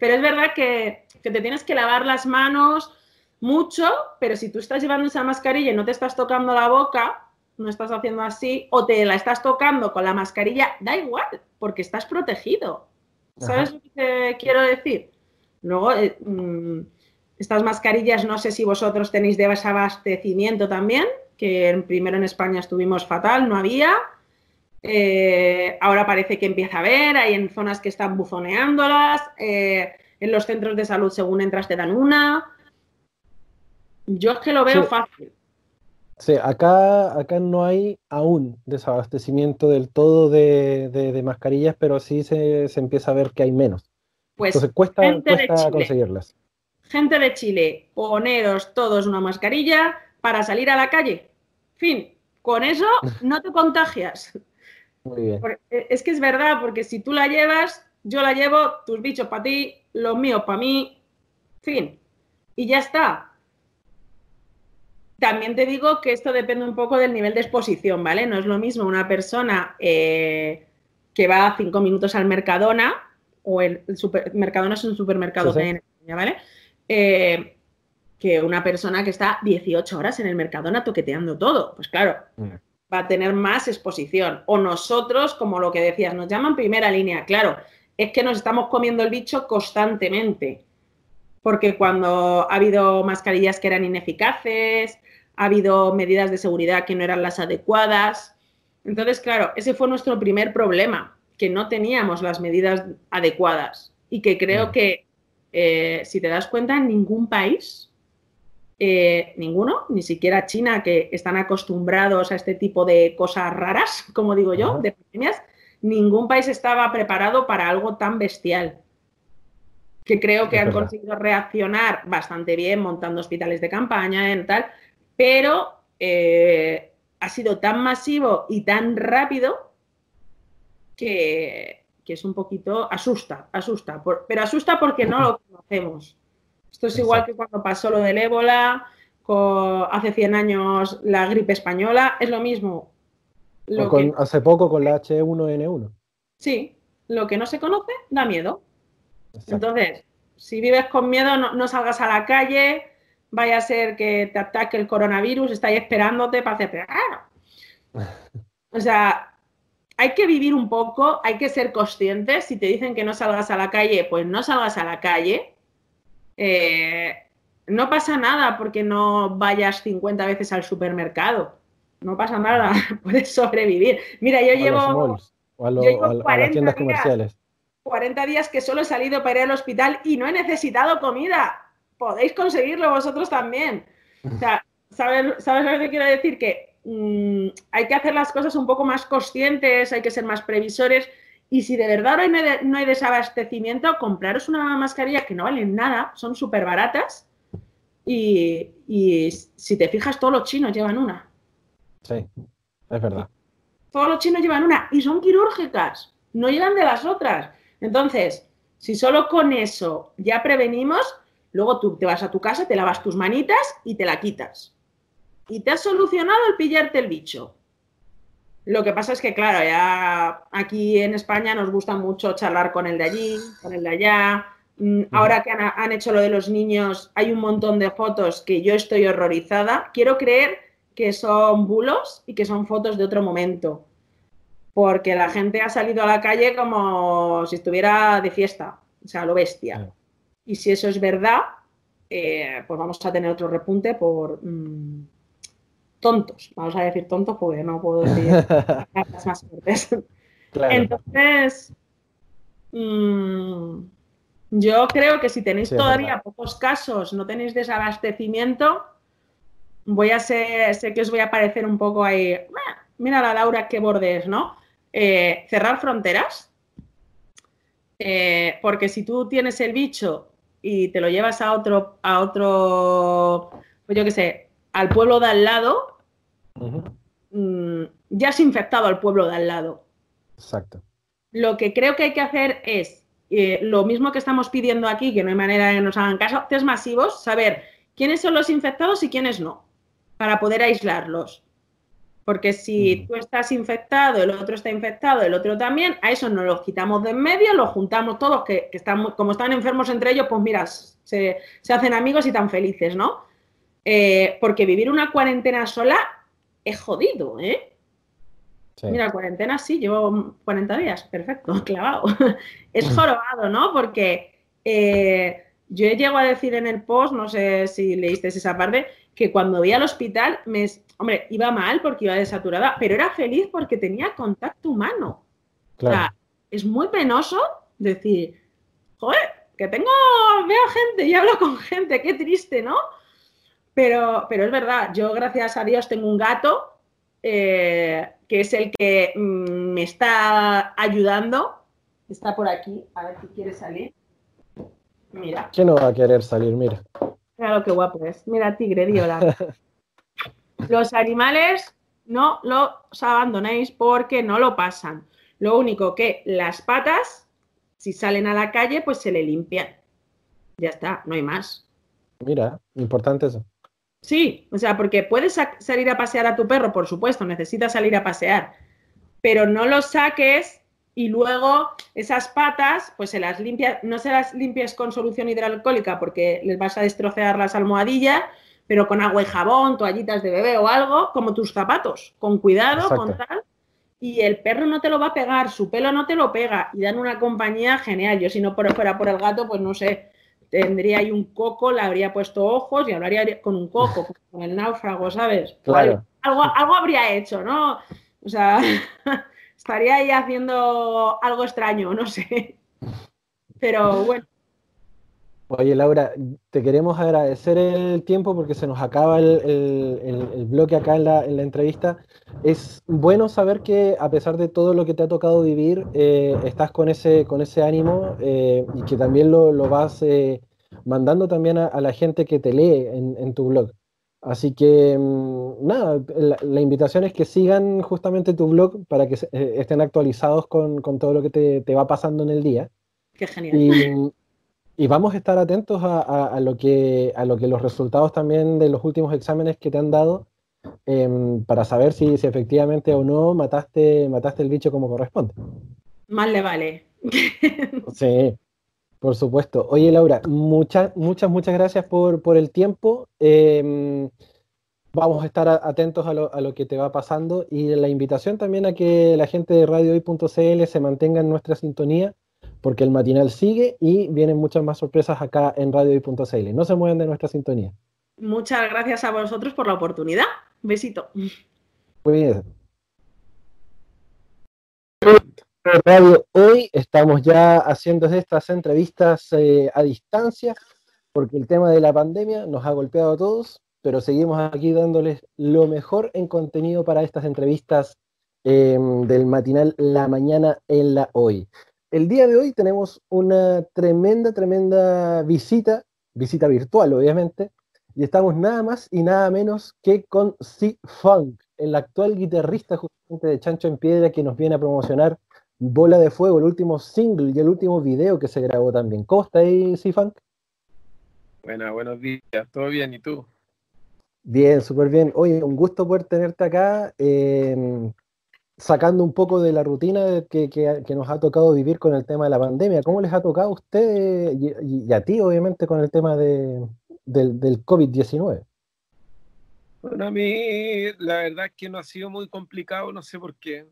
pero es verdad que, que te tienes que lavar las manos mucho, pero si tú estás llevando esa mascarilla y no te estás tocando la boca, no estás haciendo así, o te la estás tocando con la mascarilla, da igual, porque estás protegido. ¿Sabes lo que quiero decir? Luego, eh, mm, estas mascarillas, no sé si vosotros tenéis desabastecimiento también, que primero en España estuvimos fatal, no había. Eh, ahora parece que empieza a haber, hay en zonas que están buzoneándolas, eh, en los centros de salud según entras te dan una. Yo es que lo veo fácil. Sí, acá, acá no hay aún desabastecimiento del todo de, mascarillas, pero sí se, empieza a ver que hay menos. Pues Entonces cuesta, conseguirlas. Gente de Chile, poneros todos una mascarilla para salir a la calle. Fin, con eso no te contagias. Muy bien. E, es que es verdad, porque si tú la llevas, yo la llevo, tus bichos para ti, los míos para mí, fin. Y ya está. También te digo que esto depende un poco del nivel de exposición, ¿vale? No es lo mismo una persona eh, que va cinco minutos al Mercadona, o el, Mercadona es un supermercado en España, ¿vale? Eh, que una persona que está 18 horas en el Mercadona toqueteando todo. Pues claro, mm. va a tener más exposición. O nosotros, como lo que decías, nos llaman primera línea. Claro, es que nos estamos comiendo el bicho constantemente. Porque cuando ha habido mascarillas que eran ineficaces, ha habido medidas de seguridad que no eran las adecuadas. Entonces, claro, ese fue nuestro primer problema, que no teníamos las medidas adecuadas y que creo mm. que, eh, si te das cuenta, en ningún país, eh, ninguno, ni siquiera China, que están acostumbrados a este tipo de cosas raras, como digo yo, de pandemias, ningún país estaba preparado para algo tan bestial que creo que han conseguido reaccionar bastante bien montando hospitales de campaña en tal, pero eh, ha sido tan masivo y tan rápido que, es un poquito, asusta, asusta, pero asusta porque no lo conocemos. Esto es igual que cuando pasó lo del ébola, hace 100 años la gripe española, es lo mismo. hace poco con la H1N1. Sí, lo que no se conoce da miedo. Entonces, si vives con miedo, no salgas a la calle, vaya a ser que te ataque el coronavirus, está ahí esperándote para hacerte. O sea, hay que vivir un poco, hay que ser conscientes. Si te dicen que no salgas a la calle, pues no salgas a la calle. Eh, no pasa nada porque no vayas 50 veces al supermercado. No pasa nada, puedes sobrevivir. Mira, yo llevo, a, las tiendas comerciales. 40 días que solo he salido para ir al hospital y no he necesitado comida podéis conseguirlo vosotros también. O sea, ¿sabes, lo que quiero decir? Que mm, hay que hacer las cosas un poco más conscientes, hay que ser más previsores. Y si de verdad hoy no hay desabastecimiento, compraros una mascarilla que no valen nada, son súper baratas. Y, y, si te fijas, todos los chinos llevan una. Sí, es verdad. Todos los chinos llevan una y son quirúrgicas, no llevan de las otras. Entonces, si solo con eso ya prevenimos, Luego tú te vas a tu casa, te lavas tus manitas y te la quitas. Y te has solucionado el pillarte el bicho. Lo que pasa es que, claro, ya aquí en España nos gusta mucho charlar con el de allí, con el de allá. Mm, ahora que han, hecho lo de los niños, hay un montón de fotos que yo estoy horrorizada. Quiero creer que son bulos y que son fotos de otro momento. Porque la gente ha salido a la calle como si estuviera de fiesta, o sea, lo bestia. Y si eso es verdad, eh, pues vamos a tener otro repunte por mm, tontos. Vamos a decir tontos porque no puedo decir más fuertes. Entonces, mm, yo creo que si tenéis todavía pocos casos, no tenéis desabastecimiento, voy a ser, sé que os voy a parecer un poco ahí, mira la Laura qué bordes, ¿no? Eh, cerrar fronteras, eh, porque si tú tienes el bicho y te lo llevas a otro, a otro, pues yo qué sé, al pueblo de al lado, mm, ya has infectado al pueblo de al lado. Exacto. Lo que creo que hay que hacer es eh, lo mismo que estamos pidiendo aquí, que no hay manera de que nos hagan caso, test masivos, saber quiénes son los infectados y quiénes no, para poder aislarlos. Porque si tú estás infectado, el otro está infectado, el otro también, a eso nos los quitamos de en medio, los juntamos todos, que, están, como están enfermos entre ellos, pues mira, se, hacen amigos y tan felices, ¿no? Eh, porque vivir una cuarentena sola es jodido, ¿eh? Mira, cuarentena sí, llevo 40 días, perfecto, clavado. es jorobado, ¿no? Porque eh, yo llego a decir en el post, no sé si leíste esa parte, que cuando voy al hospital, me, hombre, iba mal porque iba desaturada, pero era feliz porque tenía contacto humano. O sea, es muy penoso decir, joder, que tengo, veo gente y hablo con gente, qué triste, ¿no? Pero, pero es verdad, yo gracias a Dios tengo un gato eh, que es el que mm, me está ayudando. Está por aquí, a ver si quiere salir. Mira. ¿Quién no va a querer salir? Mira. Mira lo que guapo es. Mira, tigre, diola. Los animales no los abandonéis porque no lo pasan. Lo único que las patas, si salen a la calle, pues se le limpian. Ya está, no hay más. Mira, importante eso. Sí, o sea, porque puedes salir a pasear a tu perro, por supuesto, necesitas salir a pasear, pero no lo saques y luego esas patas, pues se las limpias, no se las limpies con solución hidroalcohólica porque les vas a destrozar las almohadillas, pero con agua y jabón, toallitas de bebé o algo, como tus zapatos, con cuidado, con tal. Y el perro no te lo va a pegar, su pelo no te lo pega y dan una compañía genial. Yo si no fuera por el gato, pues no sé, tendría ahí un coco, le habría puesto ojos y hablaría con un coco, con el náufrago, ¿sabes? Claro. Algo, algo habría hecho, ¿no? O sea, estaría ahí haciendo algo extraño, no sé. Pero bueno. Oye, Laura, te queremos agradecer el tiempo porque se nos acaba el, bloque acá en la, entrevista. Es bueno saber que a pesar de todo lo que te ha tocado vivir, eh, estás con ese, con ese ánimo eh, y que también lo, vas eh, mandando también a, la gente que te lee en, tu blog. Así que, mm, nada, la, invitación es que sigan justamente tu blog para que estén actualizados con, todo lo que te, te, va pasando en el día. Qué genial. Y vamos a estar atentos a, lo que, a lo que los resultados también de los últimos exámenes que te han dado em, para saber si, si, efectivamente o no mataste, mataste el bicho como corresponde. Más le vale. sí, por supuesto. Oye, Laura, muchas, muchas, muchas gracias por, por el tiempo. Em, vamos a estar atentos a lo, a lo, que te va pasando y la invitación también a que la gente de radiohoy.cl se mantenga en nuestra sintonía porque el matinal sigue y vienen muchas más sorpresas acá en radio.cl. No se muevan de nuestra sintonía. Muchas gracias a vosotros por la oportunidad. besito. Muy bien. Radio hoy estamos ya haciendo estas entrevistas eh, a distancia porque el tema de la pandemia nos ha golpeado a todos, pero seguimos aquí dándoles lo mejor en contenido para estas entrevistas eh, del matinal La Mañana en la Hoy el día de hoy tenemos una tremenda, tremenda visita, visita virtual obviamente, y estamos nada más y nada menos que con C-Funk, el actual guitarrista justamente de Chancho en Piedra que nos viene a promocionar Bola de Fuego, el último single y el último video que se grabó también. ¿Cómo está ahí, C-Funk? Buenas, buenos días, ¿todo bien? ¿Y tú? Bien, súper bien. Oye, un gusto poder tenerte acá. Eh, sacando un poco de la rutina que, nos ha tocado vivir con el tema de la pandemia, ¿cómo les ha tocado a ustedes y, a ti, obviamente, con el tema de, del, COVID-19? Bueno, a mí la verdad es que no ha sido muy complicado, no sé por qué.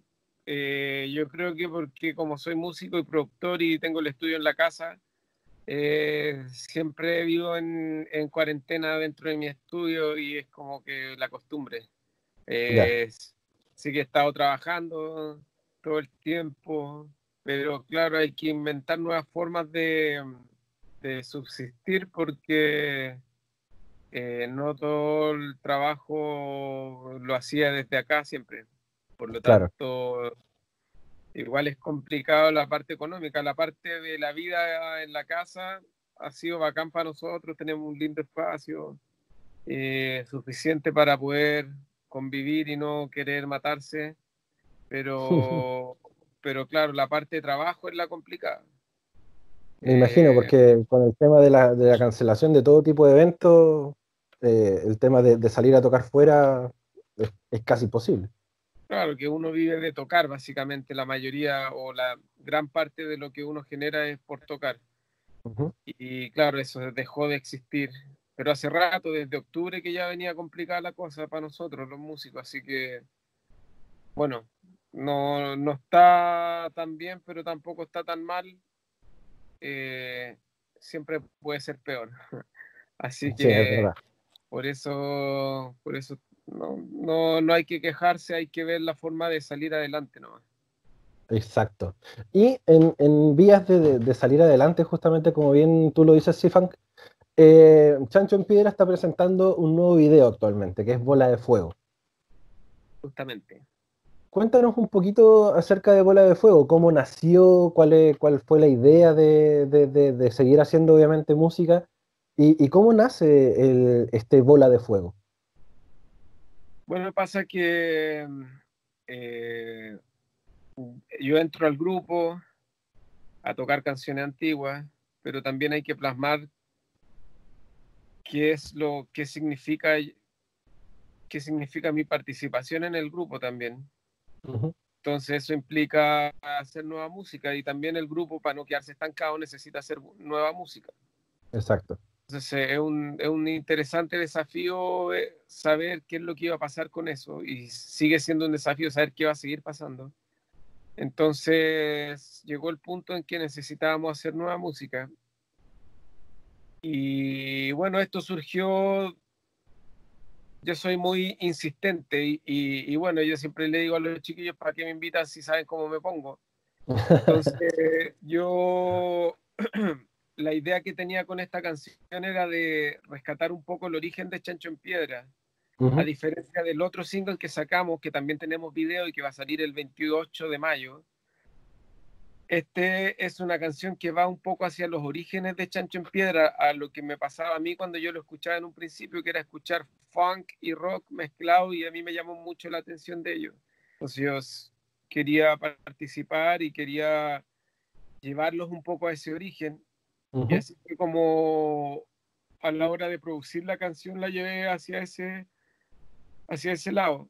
Eh, yo creo que porque como soy músico y productor y tengo el estudio en la casa, eh, siempre vivo en, cuarentena dentro de mi estudio y es como que la costumbre. Eh, sí que he estado trabajando todo el tiempo, pero claro, hay que inventar nuevas formas de, subsistir porque eh, no todo el trabajo lo hacía desde acá siempre. Por lo tanto, igual es complicado la parte económica. La parte de la vida en la casa ha sido bacán para nosotros, tenemos un lindo espacio, eh, suficiente para poder convivir y no querer matarse, pero, pero claro, la parte de trabajo es la complicada. Me imagino, eh, porque con el tema de la, de la, cancelación de todo tipo de eventos, eh, el tema de, salir a tocar fuera es, casi posible. Claro, que uno vive de tocar, básicamente, la mayoría o la gran parte de lo que uno genera es por tocar. y, claro, eso dejó de existir pero hace rato, desde octubre, que ya venía complicada la cosa para nosotros, los músicos, así que, bueno, no, no está tan bien, pero tampoco está tan mal. Eh, siempre puede ser peor. Así que por eso, por eso no, no, no, hay que quejarse, hay que ver la forma de salir adelante nomás. Exacto. Y en, en vías de, de, salir adelante, justamente como bien tú lo dices, Sifan, eh, Chancho en Piedra está presentando un nuevo video actualmente, que es Bola de Fuego. Justamente. Cuéntanos un poquito acerca de Bola de Fuego, cómo nació, cuál, cuál fue la idea de, seguir haciendo obviamente música y, cómo nace este Bola de Fuego. Bueno, pasa que eh, yo entro al grupo a tocar canciones antiguas, pero también hay que plasmar qué es lo que significa qué significa mi participación en el grupo también. Entonces eso implica hacer nueva música y también el grupo para no quedarse estancado necesita hacer nueva música. Exacto. Entonces eh, es un, es un interesante desafío eh, saber qué es lo que iba a pasar con eso y sigue siendo un desafío saber qué va a seguir pasando. Entonces llegó el punto en que necesitábamos hacer nueva música y bueno, esto surgió, yo soy muy insistente y, bueno, yo siempre le digo a los chiquillos para que me invitan si saben cómo me pongo. Entonces, yo, la idea que tenía con esta canción era de rescatar un poco el origen de Chancho en Piedra. A diferencia del otro single que sacamos, que también tenemos video y que va a salir el 28 de mayo, este es una canción que va un poco hacia los orígenes de Chancho en Piedra, a lo que me pasaba a mí cuando yo lo escuchaba en un principio, que era escuchar funk y rock mezclado, y a mí me llamó mucho la atención de ello. Entonces yo quería participar y quería llevarlos un poco a ese origen. Y así fue como a la hora de producir la canción la llevé hacia ese, hacia ese lado.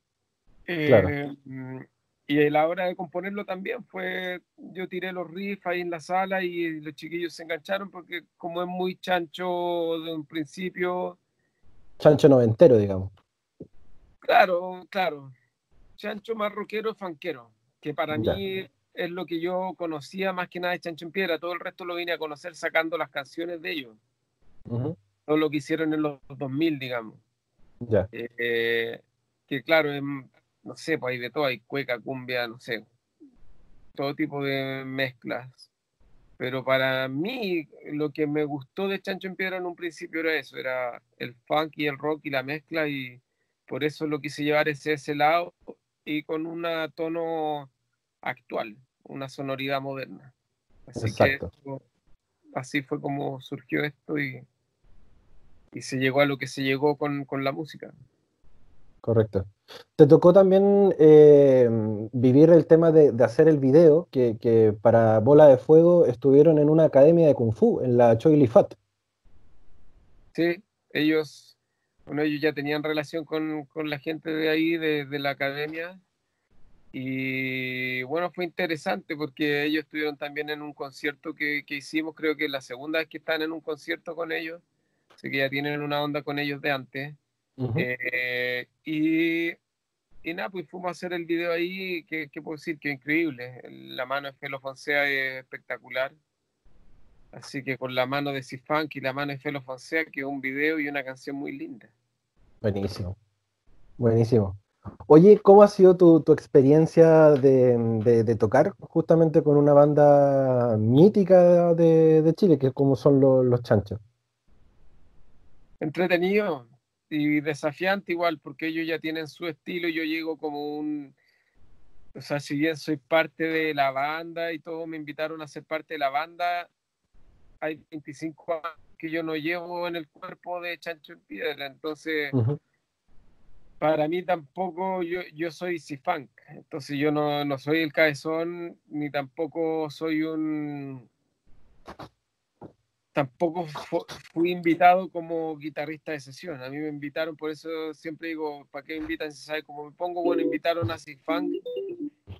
Claro. Eh, mm, y a la hora de componerlo también fue, yo tiré los riffs ahí en la sala y los chiquillos se engancharon porque como es muy chancho de un principio. Chancho noventero, digamos. Claro, claro. Chancho más rockero, fanquero, que para mí es lo que yo conocía más que nada de Chancho en Piedra. Todo el resto lo vine a conocer sacando las canciones de ellos. Todo lo que hicieron en los 2000, digamos. Ya. Eh, que claro, no sé, pues hay de todo, hay cueca, cumbia, no sé, todo tipo de mezclas. Pero para mí, lo que me gustó de Chancho en Piedra en un principio era eso, era el funk y el rock y la mezcla, y por eso lo quise llevar ese, ese lado y con un tono actual, una sonoridad moderna. Así que así fue como surgió esto y, y se llegó a lo que se llegó con, con la música. Correcto. Te tocó también eh, vivir el tema de, hacer el video, que, para Bola de Fuego estuvieron en una academia de Kung Fu, en la Choi Li Fat. Sí, ellos, bueno, ellos ya tenían relación con, la gente de ahí, de, la academia, y bueno, fue interesante porque ellos estuvieron también en un concierto que, que hicimos, creo que la segunda vez que están en un concierto con ellos, así que ya tienen una onda con ellos de antes. Eh, y, y, nada, pues fuimos a hacer el video ahí, que, puedo decir que increíble. La mano de Felo Fonsea es espectacular. Así que con la mano de Cifunk y la mano de Felo Fonsea quedó un video y una canción muy linda. Buenísimo. Buenísimo. Oye, ¿cómo ha sido tu, experiencia de, tocar justamente con una banda mítica de, Chile, que es como son los, chanchos? Entretenido y desafiante igual, porque ellos ya tienen su estilo y yo llego como un... O sea, si bien soy parte de la banda y todos me invitaron a ser parte de la banda, hay 25 años que yo no llevo en el cuerpo de Chancho en Piedra, entonces para mí tampoco, yo, yo soy Cifunk, entonces yo no, no soy el cabezón, ni tampoco soy un... Tampoco fui invitado como guitarrista de sesión. A mí me invitaron, por eso siempre digo, ¿para qué invitan si sabe cómo me pongo? Bueno, invitaron a Cifunk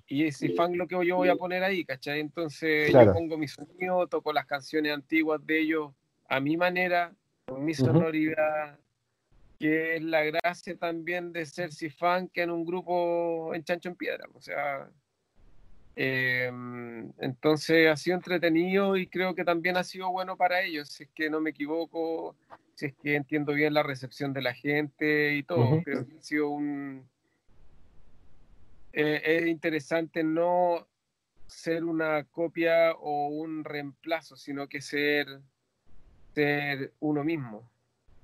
y es Cifunk lo que yo voy a poner ahí, ¿cachai? Entonces yo pongo mi sonido, toco las canciones antiguas de ellos a mi manera, con mi sonoridad, que es la gracia también de ser fan que en un grupo en Chancho en Piedra. O sea, em, entonces ha sido entretenido y creo que también ha sido bueno para ellos, si es que no me equivoco, si es que entiendo bien la recepción de la gente y todo. Creo que ha sido un... Eh, es interesante no ser una copia o un reemplazo, sino que ser, ser uno mismo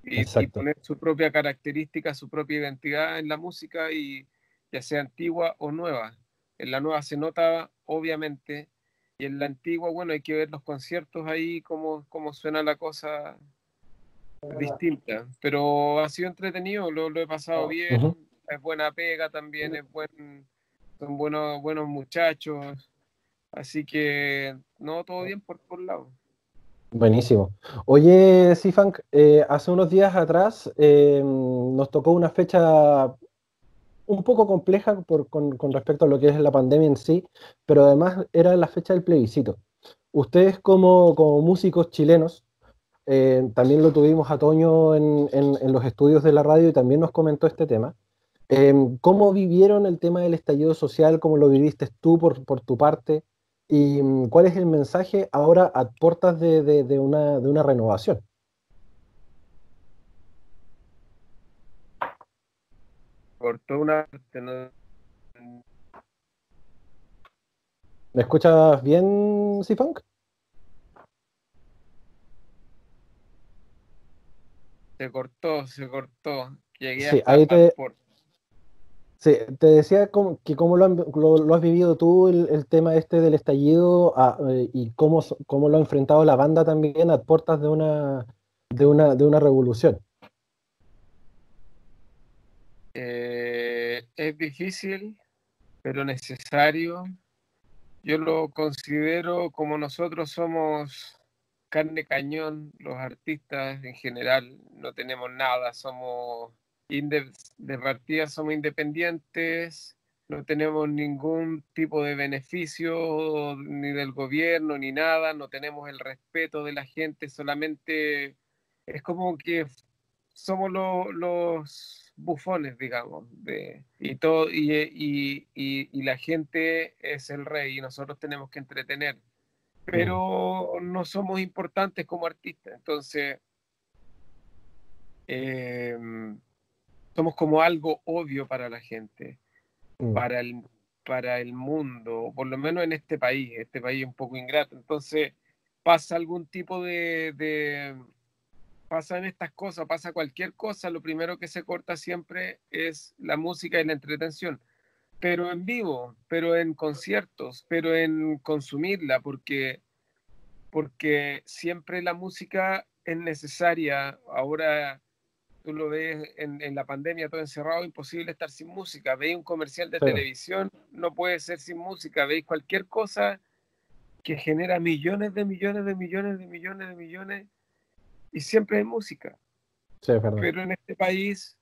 y, poner su propia característica, su propia identidad en la música y ya sea antigua o nueva. En la nueva se nota obviamente y en la antigua, bueno, hay que ver los conciertos ahí, cómo, cómo suena la cosa distinta. Pero ha sido entretenido, lo, he pasado bien, es buena pega también, es buen, son buenos, buenos muchachos. Así que, no, todo bien por todos lados. Buenísimo. Oye, Sifank, eh, hace unos días atrás eh, nos tocó una fecha un poco compleja con, respecto a lo que es la pandemia en sí, pero además era la fecha del plebiscito. Ustedes como, músicos chilenos, eh, también lo tuvimos a Toño en, los estudios de la radio y también nos comentó este tema. ¿Cómo vivieron el tema del estallido social? ¿Cómo lo viviste tú por, tu parte? ¿Y mm, cuál es el mensaje ahora a puertas de una renovación? Cortó una parte, ¿Me escuchas bien, Sifunk? Se cortó, se cortó. Llegué sí, ahí te, Sí, te decía que cómo lo, has vivido tú el, tema este del estallido eh, y cómo, cómo, lo ha enfrentado la banda también a puertas de una, de una, de una revolución. Eh, es difícil, pero necesario. Yo lo considero como nosotros somos carne cañón, los artistas en general, no tenemos nada, somos de partida somos independientes, no tenemos ningún tipo de beneficio ni del gobierno ni nada, no tenemos el respeto de la gente, solamente es como que somos los bufones, digamos, de, y, todo, y, y, la gente es el rey y nosotros tenemos que entretener, pero no somos importantes como artistas, entonces... Eh, somos como algo obvio para la gente, mm. para, el, para el mundo, por lo menos en este país, este país es un poco ingrato. Entonces pasa algún tipo de, de pasan estas cosas, pasa cualquier cosa, lo primero que se corta siempre es la música y la entretención, pero en vivo, pero en conciertos, pero en consumirla, porque, porque siempre la música es necesaria. Ahora tú lo ves en, la pandemia todo encerrado, imposible estar sin música. Veis un comercial de televisión, no puede ser sin música. Veis cualquier cosa que genera millones de millones de millones de millones de millones y siempre hay música. Pero en este país,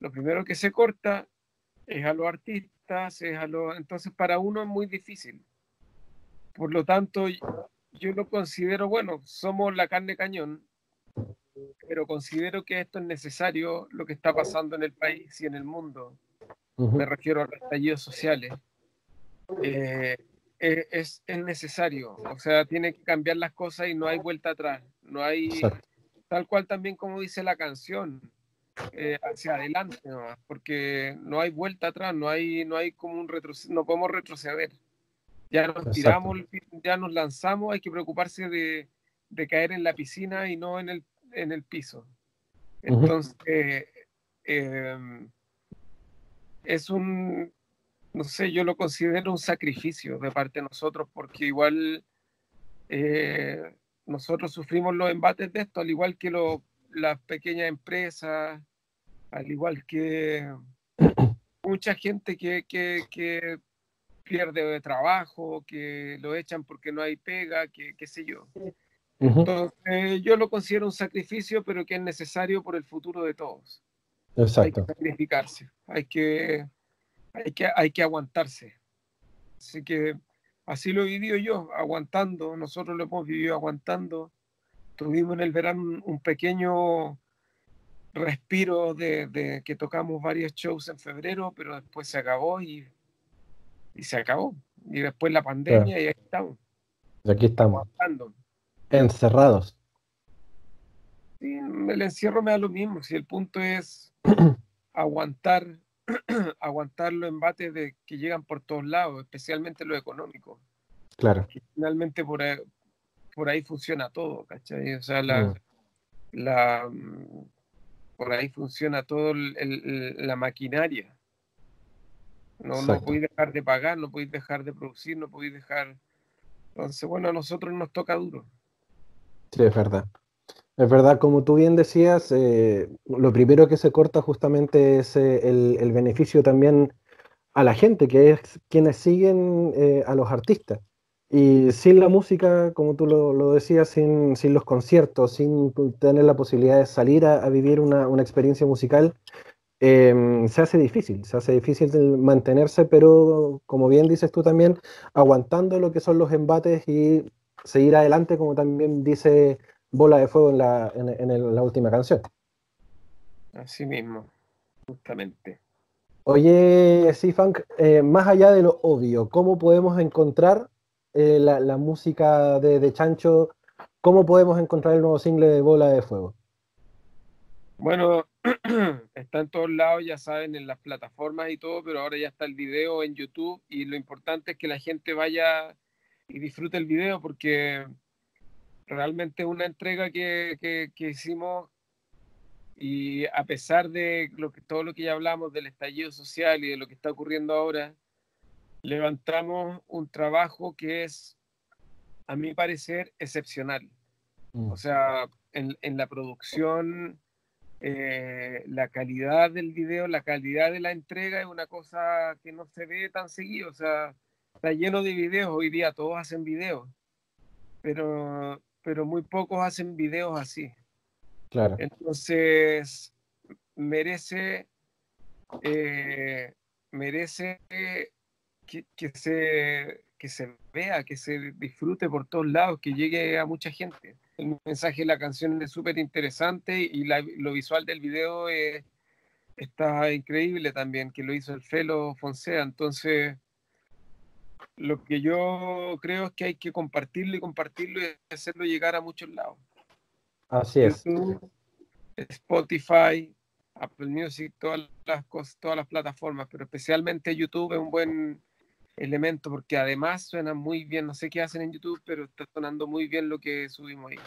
lo primero que se corta es a los artistas, es a los... entonces para uno es muy difícil. Por lo tanto, yo lo considero, bueno, somos la carne cañón, pero considero que esto es necesario, lo que está pasando en el país y en el mundo. Me refiero a los estallidos sociales. Eh, es, es, necesario, o sea, tiene que cambiar las cosas y no hay vuelta atrás. No hay, tal cual también como dice la canción, eh, hacia adelante, porque no hay vuelta atrás, no hay, no hay como un retroceso, no podemos retroceder. Ya nos tiramos, ya nos lanzamos, hay que preocuparse de, caer en la piscina y no en el, en el piso. Entonces, em, es un, no sé, yo lo considero un sacrificio de parte de nosotros, porque igual eh, nosotros sufrimos los embates de esto, al igual que las pequeñas empresas, al igual que mucha gente que, que, que pierde trabajo, que lo echan porque no hay pega, que qué sé yo. Entonces, yo lo considero un sacrificio, pero que es necesario por el futuro de todos. Exacto. Hay que sacrificarse, hay que, hay que, hay que aguantarse. Así que así lo he vivido yo, aguantando. Nosotros lo hemos vivido aguantando. Tuvimos en el verano un pequeño respiro de, que tocamos varios shows en febrero, pero después se acabó y, y se acabó. Y después la pandemia y ahí estamos. Y aquí estamos. Aguantando. Encerrados. Sí, el encierro me da lo mismo. Si el punto es aguantar, aguantar los embates de, que llegan por todos lados, especialmente lo económico. Claro. finalmente por ahí, por ahí funciona todo, ¿cachai? O sea, la, mm. la por ahí funciona todo la maquinaria. No, no podéis dejar de pagar, no podéis dejar de producir, no podéis dejar. Entonces, bueno, a nosotros nos toca duro. Sí, es verdad. Es verdad, como tú bien decías, eh, lo primero que se corta justamente es eh, el, beneficio también a la gente, que es quienes siguen eh, a los artistas. Y sin la música, como tú lo, decías, sin, los conciertos, sin tener la posibilidad de salir a, vivir una, una, experiencia musical, em, se hace difícil, se hace difícil mantenerse, pero como bien dices tú también, aguantando lo que son los embates y seguir adelante, como también dice Bola de Fuego en la, en, la última canción. Así mismo, justamente. Oye, sí, Funk, eh, más allá de lo obvio, ¿cómo podemos encontrar eh, la, música de, Chancho, ¿cómo podemos encontrar el nuevo single de Bola de Fuego? Bueno, está en todos lados, ya saben, en las plataformas y todo, pero ahora ya está el video en YouTube y lo importante es que la gente vaya y disfrute el video porque realmente una entrega que, que, hicimos y a pesar de lo que, todo lo que ya hablamos del estallido social y de lo que está ocurriendo ahora, levantamos un trabajo que es, a mi parecer, excepcional. Mm. O sea, en, en la producción, eh, la calidad del video, la calidad de la entrega es una cosa que no se ve tan seguido. O sea, está lleno de videos. Hoy día todos hacen videos, pero, pero muy pocos hacen videos así. Claro. Entonces, merece, eh, merece que, se, que se vea, que se disfrute por todos lados, que llegue a mucha gente. El mensaje de la canción es súper interesante y lo visual del video está increíble también, que lo hizo el Felo Fonsea. Entonces, lo que yo creo es que hay que compartirlo y compartirlo y hacerlo llegar a muchos lados. Así es. Spotify, Apple Music, todas las cosas, todas las plataformas, pero especialmente YouTube es un buen elemento, porque además suena muy bien, no sé qué hacen en YouTube, pero está sonando muy bien lo que subimos ahí.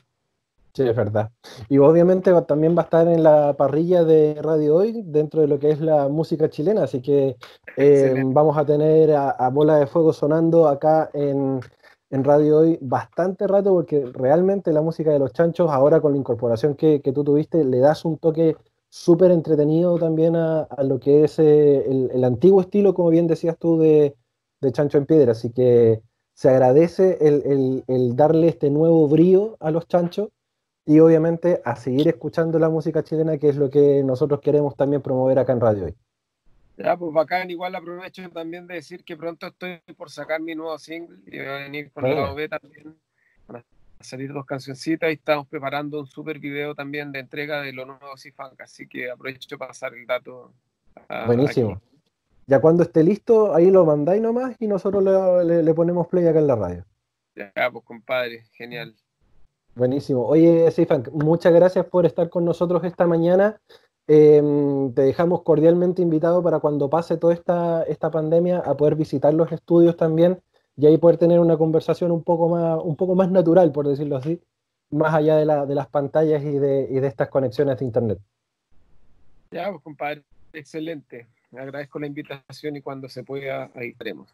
Sí, es verdad. Y obviamente también va a estar en la parrilla de Radio Hoy, dentro de lo que es la música chilena, así que eh, vamos a tener a, Bola de Fuego sonando acá en, Radio Hoy bastante rato, porque realmente la música de los chanchos, ahora con la incorporación que, tú tuviste, le das un toque súper entretenido también a, lo que es eh, el, antiguo estilo, como bien decías tú, de, de Chancho en Piedra, así que se agradece el, darle este nuevo brío a los chanchos y obviamente a seguir escuchando la música chilena, que es lo que nosotros queremos también promover acá en Radio Hoy. Ya, pues bacán, igual aprovecho también de decir que pronto estoy por sacar mi nuevo single y voy a venir con la OV también. Van a salir dos cancioncitas y estamos preparando un super video también de entrega de lo nuevo Cifunk, así que aprovecho para pasar el dato. Buenísimo. Ya cuando esté listo, ahí lo mandáis nomás y nosotros le, ponemos play acá en la radio. Ya, pues compadre, genial. Buenísimo. Oye, Sifan, muchas gracias por estar con nosotros esta mañana. Em, te dejamos cordialmente invitado para cuando pase toda esta, esta pandemia a poder visitar los estudios también y ahí poder tener una conversación un poco más, un poco más natural, por decirlo así, más allá de, la, de las pantallas y de, y de estas conexiones de Internet. Ya, pues compadre, excelente. Agradezco la invitación y cuando se pueda, ahí estaremos.